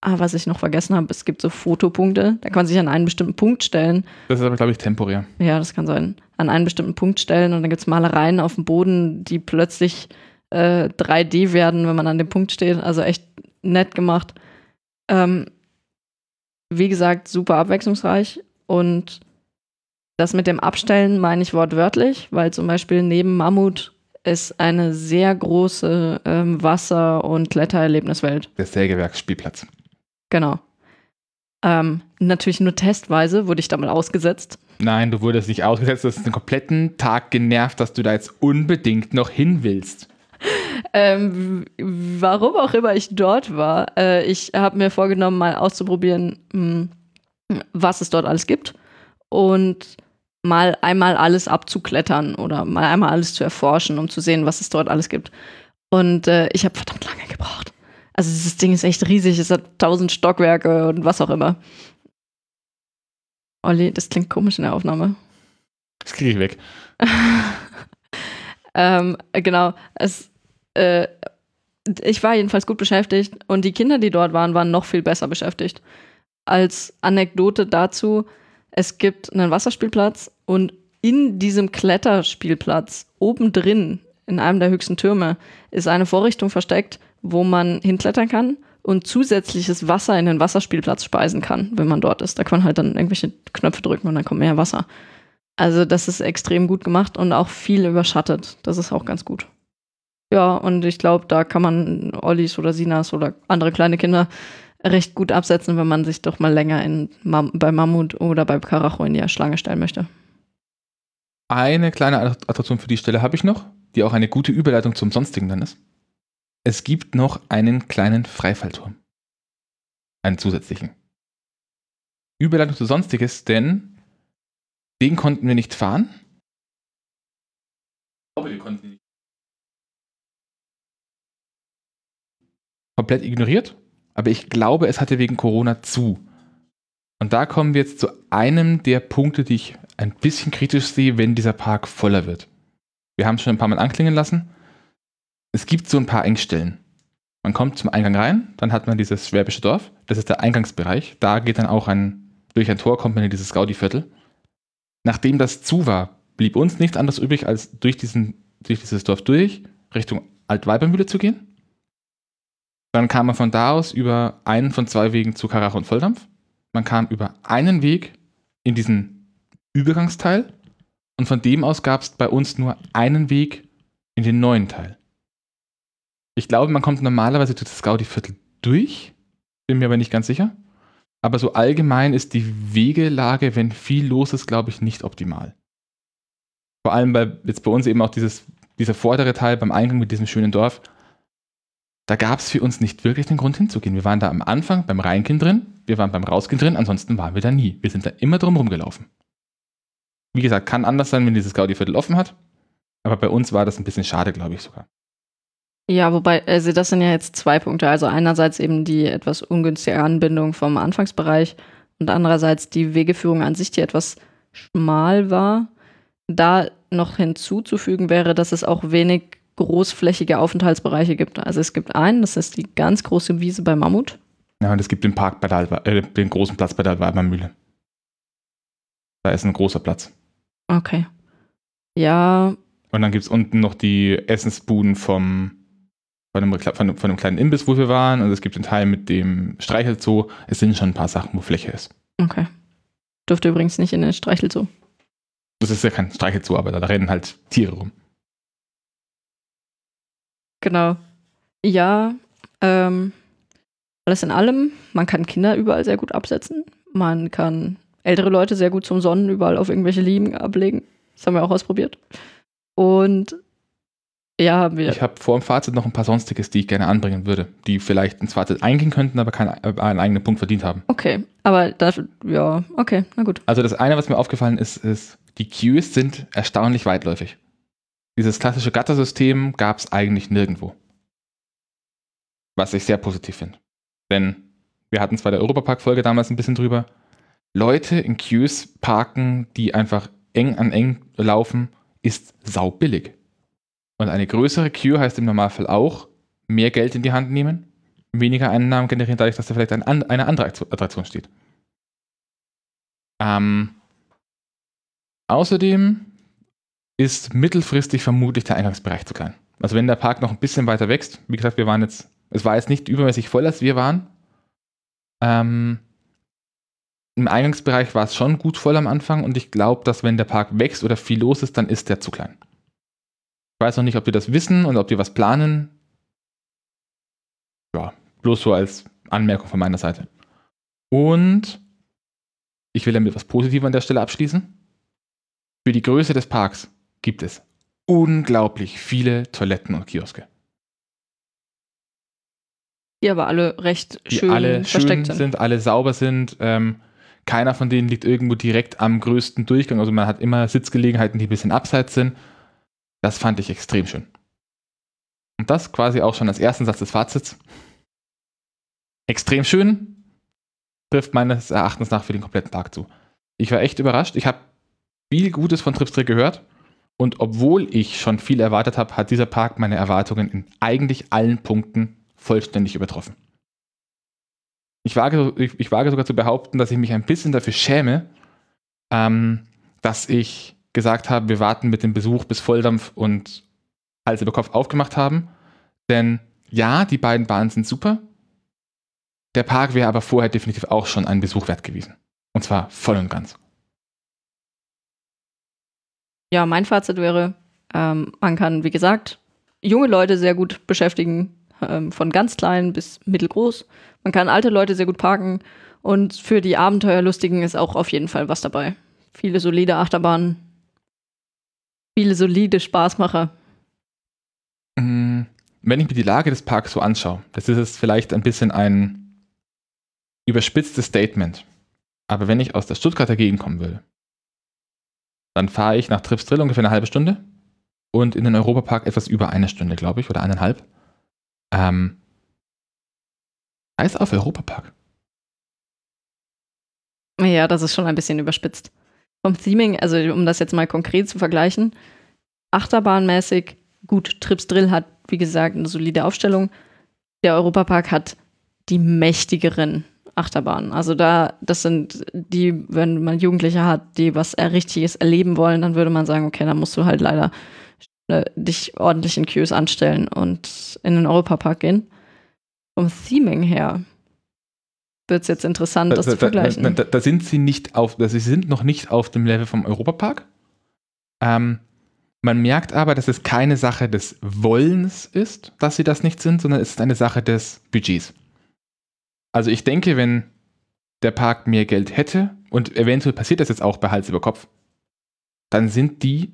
ah, was ich noch vergessen habe, es gibt so Fotopunkte. Da kann man sich an einen bestimmten Punkt stellen. Das ist aber, glaube ich, temporär. Ja, das kann sein. An einen bestimmten Punkt stellen und dann gibt es Malereien auf dem Boden, die plötzlich äh, 3D werden, wenn man an dem Punkt steht. Also echt nett gemacht. Ähm, wie gesagt, super abwechslungsreich und das mit dem Abstellen meine ich wortwörtlich, weil zum Beispiel neben Mammut ist eine sehr große ähm, Wasser- und Klettererlebniswelt. Der Sägewerksspielplatz. Genau. Ähm, natürlich nur testweise wurde ich da mal ausgesetzt. Nein, du wurdest nicht ausgesetzt, du hast den kompletten Tag genervt, dass du da jetzt unbedingt noch hin willst. Ähm, warum auch immer ich dort war, äh, ich habe mir vorgenommen, mal auszuprobieren, mh, was es dort alles gibt und mal einmal alles abzuklettern oder mal einmal alles zu erforschen, um zu sehen, was es dort alles gibt. Und äh, ich habe verdammt lange gebraucht. Also dieses Ding ist echt riesig, es hat tausend Stockwerke und was auch immer. Olli, das klingt komisch in der Aufnahme. Das kriege ich weg. ähm, genau, es, äh, ich war jedenfalls gut beschäftigt und die Kinder, die dort waren, waren noch viel besser beschäftigt. Als Anekdote dazu, es gibt einen Wasserspielplatz und in diesem Kletterspielplatz oben drin, in einem der höchsten Türme, ist eine Vorrichtung versteckt, wo man hinklettern kann und zusätzliches Wasser in den Wasserspielplatz speisen kann, wenn man dort ist. Da kann man halt dann irgendwelche Knöpfe drücken und dann kommt mehr Wasser. Also das ist extrem gut gemacht und auch viel überschattet. Das ist auch ganz gut. Ja, und ich glaube, da kann man Ollis oder Sinas oder andere kleine Kinder recht gut absetzen, wenn man sich doch mal länger in bei Mammut oder bei Karacho in die Schlange stellen möchte. Eine kleine Attraktion für die Stelle habe ich noch, die auch eine gute Überleitung zum Sonstigen dann ist. Es gibt noch einen kleinen Freifallturm. Einen zusätzlichen. Überleitung zu Sonstiges, denn den konnten wir nicht fahren. Ich glaube, wir konnten ihn nicht. Komplett ignoriert, aber ich glaube, es hatte wegen Corona zu. Und da kommen wir jetzt zu einem der Punkte, die ich ein bisschen kritisch sehe, wenn dieser Park voller wird. Wir haben es schon ein paar Mal anklingen lassen. Es gibt so ein paar Engstellen. Man kommt zum Eingang rein, dann hat man dieses Schwäbische Dorf, das ist der Eingangsbereich. Da geht dann auch ein, durch ein Tor kommt man in dieses Gaudi-Viertel. Nachdem das zu war, blieb uns nichts anderes übrig, als durch, diesen, durch dieses Dorf durch, Richtung Altweibermühle zu gehen. Dann kam man von da aus über einen von zwei Wegen zu Karacho und Volldampf. Man kam über einen Weg in diesen Übergangsteil und von dem aus gab es bei uns nur einen Weg in den neuen Teil. Ich glaube, man kommt normalerweise durch das Gaudi-Viertel durch, bin mir aber nicht ganz sicher. Aber so allgemein ist die Wegelage, wenn viel los ist, glaube ich, nicht optimal. Vor allem, weil jetzt bei uns eben auch dieses, dieser vordere Teil beim Eingang mit diesem schönen Dorf, da gab es für uns nicht wirklich den Grund hinzugehen. Wir waren da am Anfang beim Reingehen drin, wir waren beim Rausgehen drin, ansonsten waren wir da nie. Wir sind da immer drum rumgelaufen. Wie gesagt, kann anders sein, wenn dieses Gaudi-Viertel offen hat. Aber bei uns war das ein bisschen schade, glaube ich sogar. Ja, wobei, also das sind ja jetzt zwei Punkte. Also einerseits eben die etwas ungünstige Anbindung vom Anfangsbereich und andererseits die Wegeführung an sich, die etwas schmal war. Da noch hinzuzufügen wäre, dass es auch wenig großflächige Aufenthaltsbereiche gibt. Also es gibt einen, das ist die ganz große Wiese bei Mammut. Ja, und es gibt den Park bei der Alba, äh, den großen Platz bei der Alba Mühle. Da ist ein großer Platz. Okay. Ja. Und dann gibt es unten noch die Essensbuden vom, von, einem, von, von einem kleinen Imbiss, wo wir waren. Und es gibt einen Teil mit dem Streichelzoo. Es sind schon ein paar Sachen, wo Fläche ist. Okay. Dürfte übrigens nicht in den Streichelzoo. Das ist ja kein Streichelzoo, aber da, da rennen halt Tiere rum. Genau. Ja, ähm, alles in allem, man kann Kinder überall sehr gut absetzen. Man kann ältere Leute sehr gut zum Sonnen überall auf irgendwelche Liegen ablegen. Das haben wir auch ausprobiert. Und ja, wir. Ich habe vor dem Fazit noch ein paar Sonstiges, die ich gerne anbringen würde, die vielleicht ins Fazit eingehen könnten, aber keinen, äh, einen eigenen Punkt verdient haben. Okay, aber das, ja, okay, na gut. Also das eine, was mir aufgefallen ist, ist, die Queues sind erstaunlich weitläufig. Dieses klassische Gattersystem gab es eigentlich nirgendwo. Was ich sehr positiv finde. Denn wir hatten zwar der Europapark-Folge damals ein bisschen drüber, Leute in Queues parken, die einfach eng an eng laufen, ist saubillig. Und eine größere Queue heißt im Normalfall auch mehr Geld in die Hand nehmen, weniger Einnahmen generieren, dadurch, dass da vielleicht ein, eine andere Attraktion steht. Ähm, außerdem ist mittelfristig vermutlich der Eingangsbereich zu klein. Also wenn der Park noch ein bisschen weiter wächst, wie gesagt, wir waren jetzt, es war jetzt nicht übermäßig voll, als wir waren. Ähm, Im Eingangsbereich war es schon gut voll am Anfang und ich glaube, dass wenn der Park wächst oder viel los ist, dann ist der zu klein. Ich weiß noch nicht, ob die das wissen und ob die was planen. Ja, bloß so als Anmerkung von meiner Seite. Und ich will damit was Positives an der Stelle abschließen. Für die Größe des Parks gibt es unglaublich viele Toiletten und Kioske. Die aber alle recht die schön alle versteckt schön sind. alle sauber sind. Ähm, keiner von denen liegt irgendwo direkt am größten Durchgang. Also man hat immer Sitzgelegenheiten, die ein bisschen abseits sind. Das fand ich extrem schön. Und das quasi auch schon als ersten Satz des Fazits. Extrem schön, trifft meines Erachtens nach für den kompletten Tag zu. Ich war echt überrascht. Ich habe viel Gutes von Tripstrick gehört. Und obwohl ich schon viel erwartet habe, hat dieser Park meine Erwartungen in eigentlich allen Punkten vollständig übertroffen. Ich wage, ich, ich wage sogar zu behaupten, dass ich mich ein bisschen dafür schäme, ähm, dass ich gesagt habe, wir warten mit dem Besuch bis Volldampf und Hals über Kopf aufgemacht haben. Denn ja, die beiden Bahnen sind super. Der Park wäre aber vorher definitiv auch schon einen Besuch wert gewesen. Und zwar voll und ganz. Ja, mein Fazit wäre, ähm, man kann, wie gesagt, junge Leute sehr gut beschäftigen, ähm, von ganz klein bis mittelgroß. Man kann alte Leute sehr gut parken und für die Abenteuerlustigen ist auch auf jeden Fall was dabei. Viele solide Achterbahnen, viele solide Spaßmacher. Mm, Wenn ich mir die Lage des Parks so anschaue, das ist jetzt vielleicht ein bisschen ein überspitztes Statement. Aber wenn ich aus der Stuttgarter Gegend kommen will, dann fahre ich nach Tripsdrill ungefähr eine halbe Stunde und in den Europapark etwas über eine Stunde, glaube ich, oder eineinhalb. Ähm, heißt auf Europapark. Ja, das ist schon ein bisschen überspitzt. Vom Theming, also um das jetzt mal konkret zu vergleichen, Achterbahnmäßig, gut, Trips Drill hat, wie gesagt, eine solide Aufstellung. Der Europapark hat die mächtigeren Achterbahnen. Also da, das sind die, wenn man Jugendliche hat, die was Richtiges erleben wollen, dann würde man sagen, okay, dann musst du halt leider äh, dich ordentlich in Queues anstellen und in den Europapark gehen. Vom Theming her wird es jetzt interessant, das da, zu vergleichen. Da, da, da, sind sie nicht auf, sie sind noch nicht auf dem Level vom Europapark. Ähm, man merkt aber, dass es keine Sache des Wollens ist, dass sie das nicht sind, sondern es ist eine Sache des Budgets. Also ich denke, wenn der Park mehr Geld hätte, und eventuell passiert das jetzt auch bei Hals über Kopf, dann sind die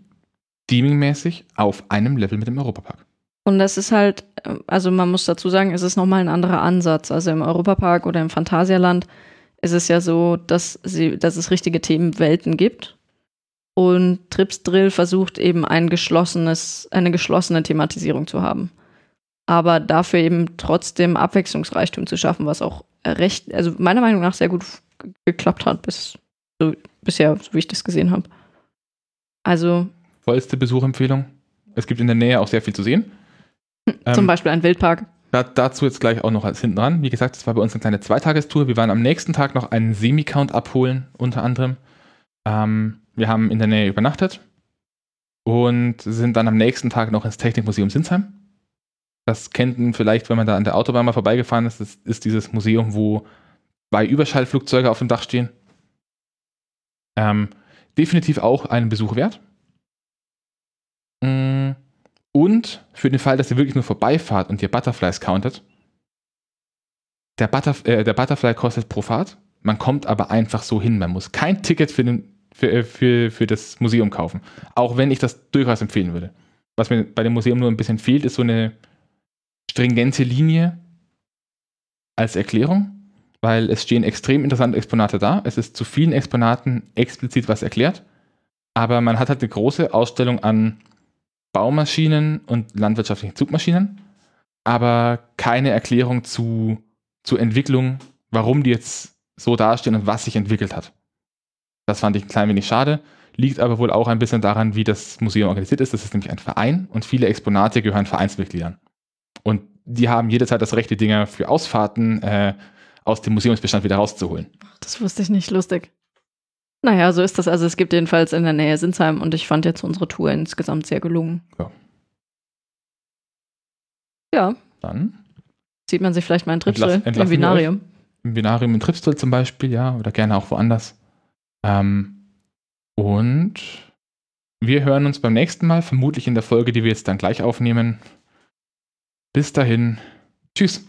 teamingmäßig auf einem Level mit dem Europapark. Und das ist halt, also man muss dazu sagen, es ist nochmal ein anderer Ansatz. Also im Europapark oder im Phantasialand ist es ja so, dass, sie, dass es richtige Themenwelten gibt. Und Trips Drill versucht eben ein geschlossenes, eine geschlossene Thematisierung zu haben. Aber dafür eben trotzdem Abwechslungsreichtum zu schaffen, was auch recht, also meiner Meinung nach sehr gut geklappt hat, bis, so, bisher, so wie ich das gesehen habe. Also. Vollste Besuchempfehlung. Es gibt in der Nähe auch sehr viel zu sehen. Zum ähm, Beispiel ein Wildpark. Da, dazu jetzt gleich auch noch als hinten dran. Wie gesagt, das war bei uns eine kleine Zweitagestour. Wir waren am nächsten Tag noch einen Semi-Count abholen, unter anderem. Ähm, wir haben in der Nähe übernachtet und sind dann am nächsten Tag noch ins Technikmuseum Sinsheim. Das kennt man vielleicht, wenn man da an der Autobahn mal vorbeigefahren ist. Das ist dieses Museum, wo zwei Überschallflugzeuge auf dem Dach stehen. Ähm, definitiv auch einen Besuch wert. Mm, und für den Fall, dass ihr wirklich nur vorbeifahrt und ihr Butterflies countet, der, Butterf äh, der Butterfly kostet pro Fahrt, man kommt aber einfach so hin. Man muss kein Ticket für, den, für, äh, für, für das Museum kaufen. Auch wenn ich das durchaus empfehlen würde. Was mir bei dem Museum nur ein bisschen fehlt, ist so eine stringente Linie als Erklärung, weil es stehen extrem interessante Exponate da. Es ist zu vielen Exponaten explizit was erklärt, aber man hat halt eine große Ausstellung an Baumaschinen und landwirtschaftlichen Zugmaschinen, aber keine Erklärung zu, zur Entwicklung, warum die jetzt so dastehen und was sich entwickelt hat. Das fand ich ein klein wenig schade, liegt aber wohl auch ein bisschen daran, wie das Museum organisiert ist. Das ist nämlich ein Verein und viele Exponate gehören Vereinsmitgliedern. Und die haben jederzeit das Recht, die Dinger für Ausfahrten äh, aus dem Museumsbestand wieder rauszuholen. Das wusste ich nicht, lustig. Naja, so ist das. Also es gibt jedenfalls in der Nähe Sinsheim und ich fand jetzt unsere Tour insgesamt sehr gelungen. Ja. Ja. Dann sieht man sich vielleicht mal in Tripsel im Binarium. Im Binarium in Tripsel zum Beispiel, ja, oder gerne auch woanders. Ähm, und wir hören uns beim nächsten Mal, vermutlich in der Folge, die wir jetzt dann gleich aufnehmen. Bis dahin. Tschüss.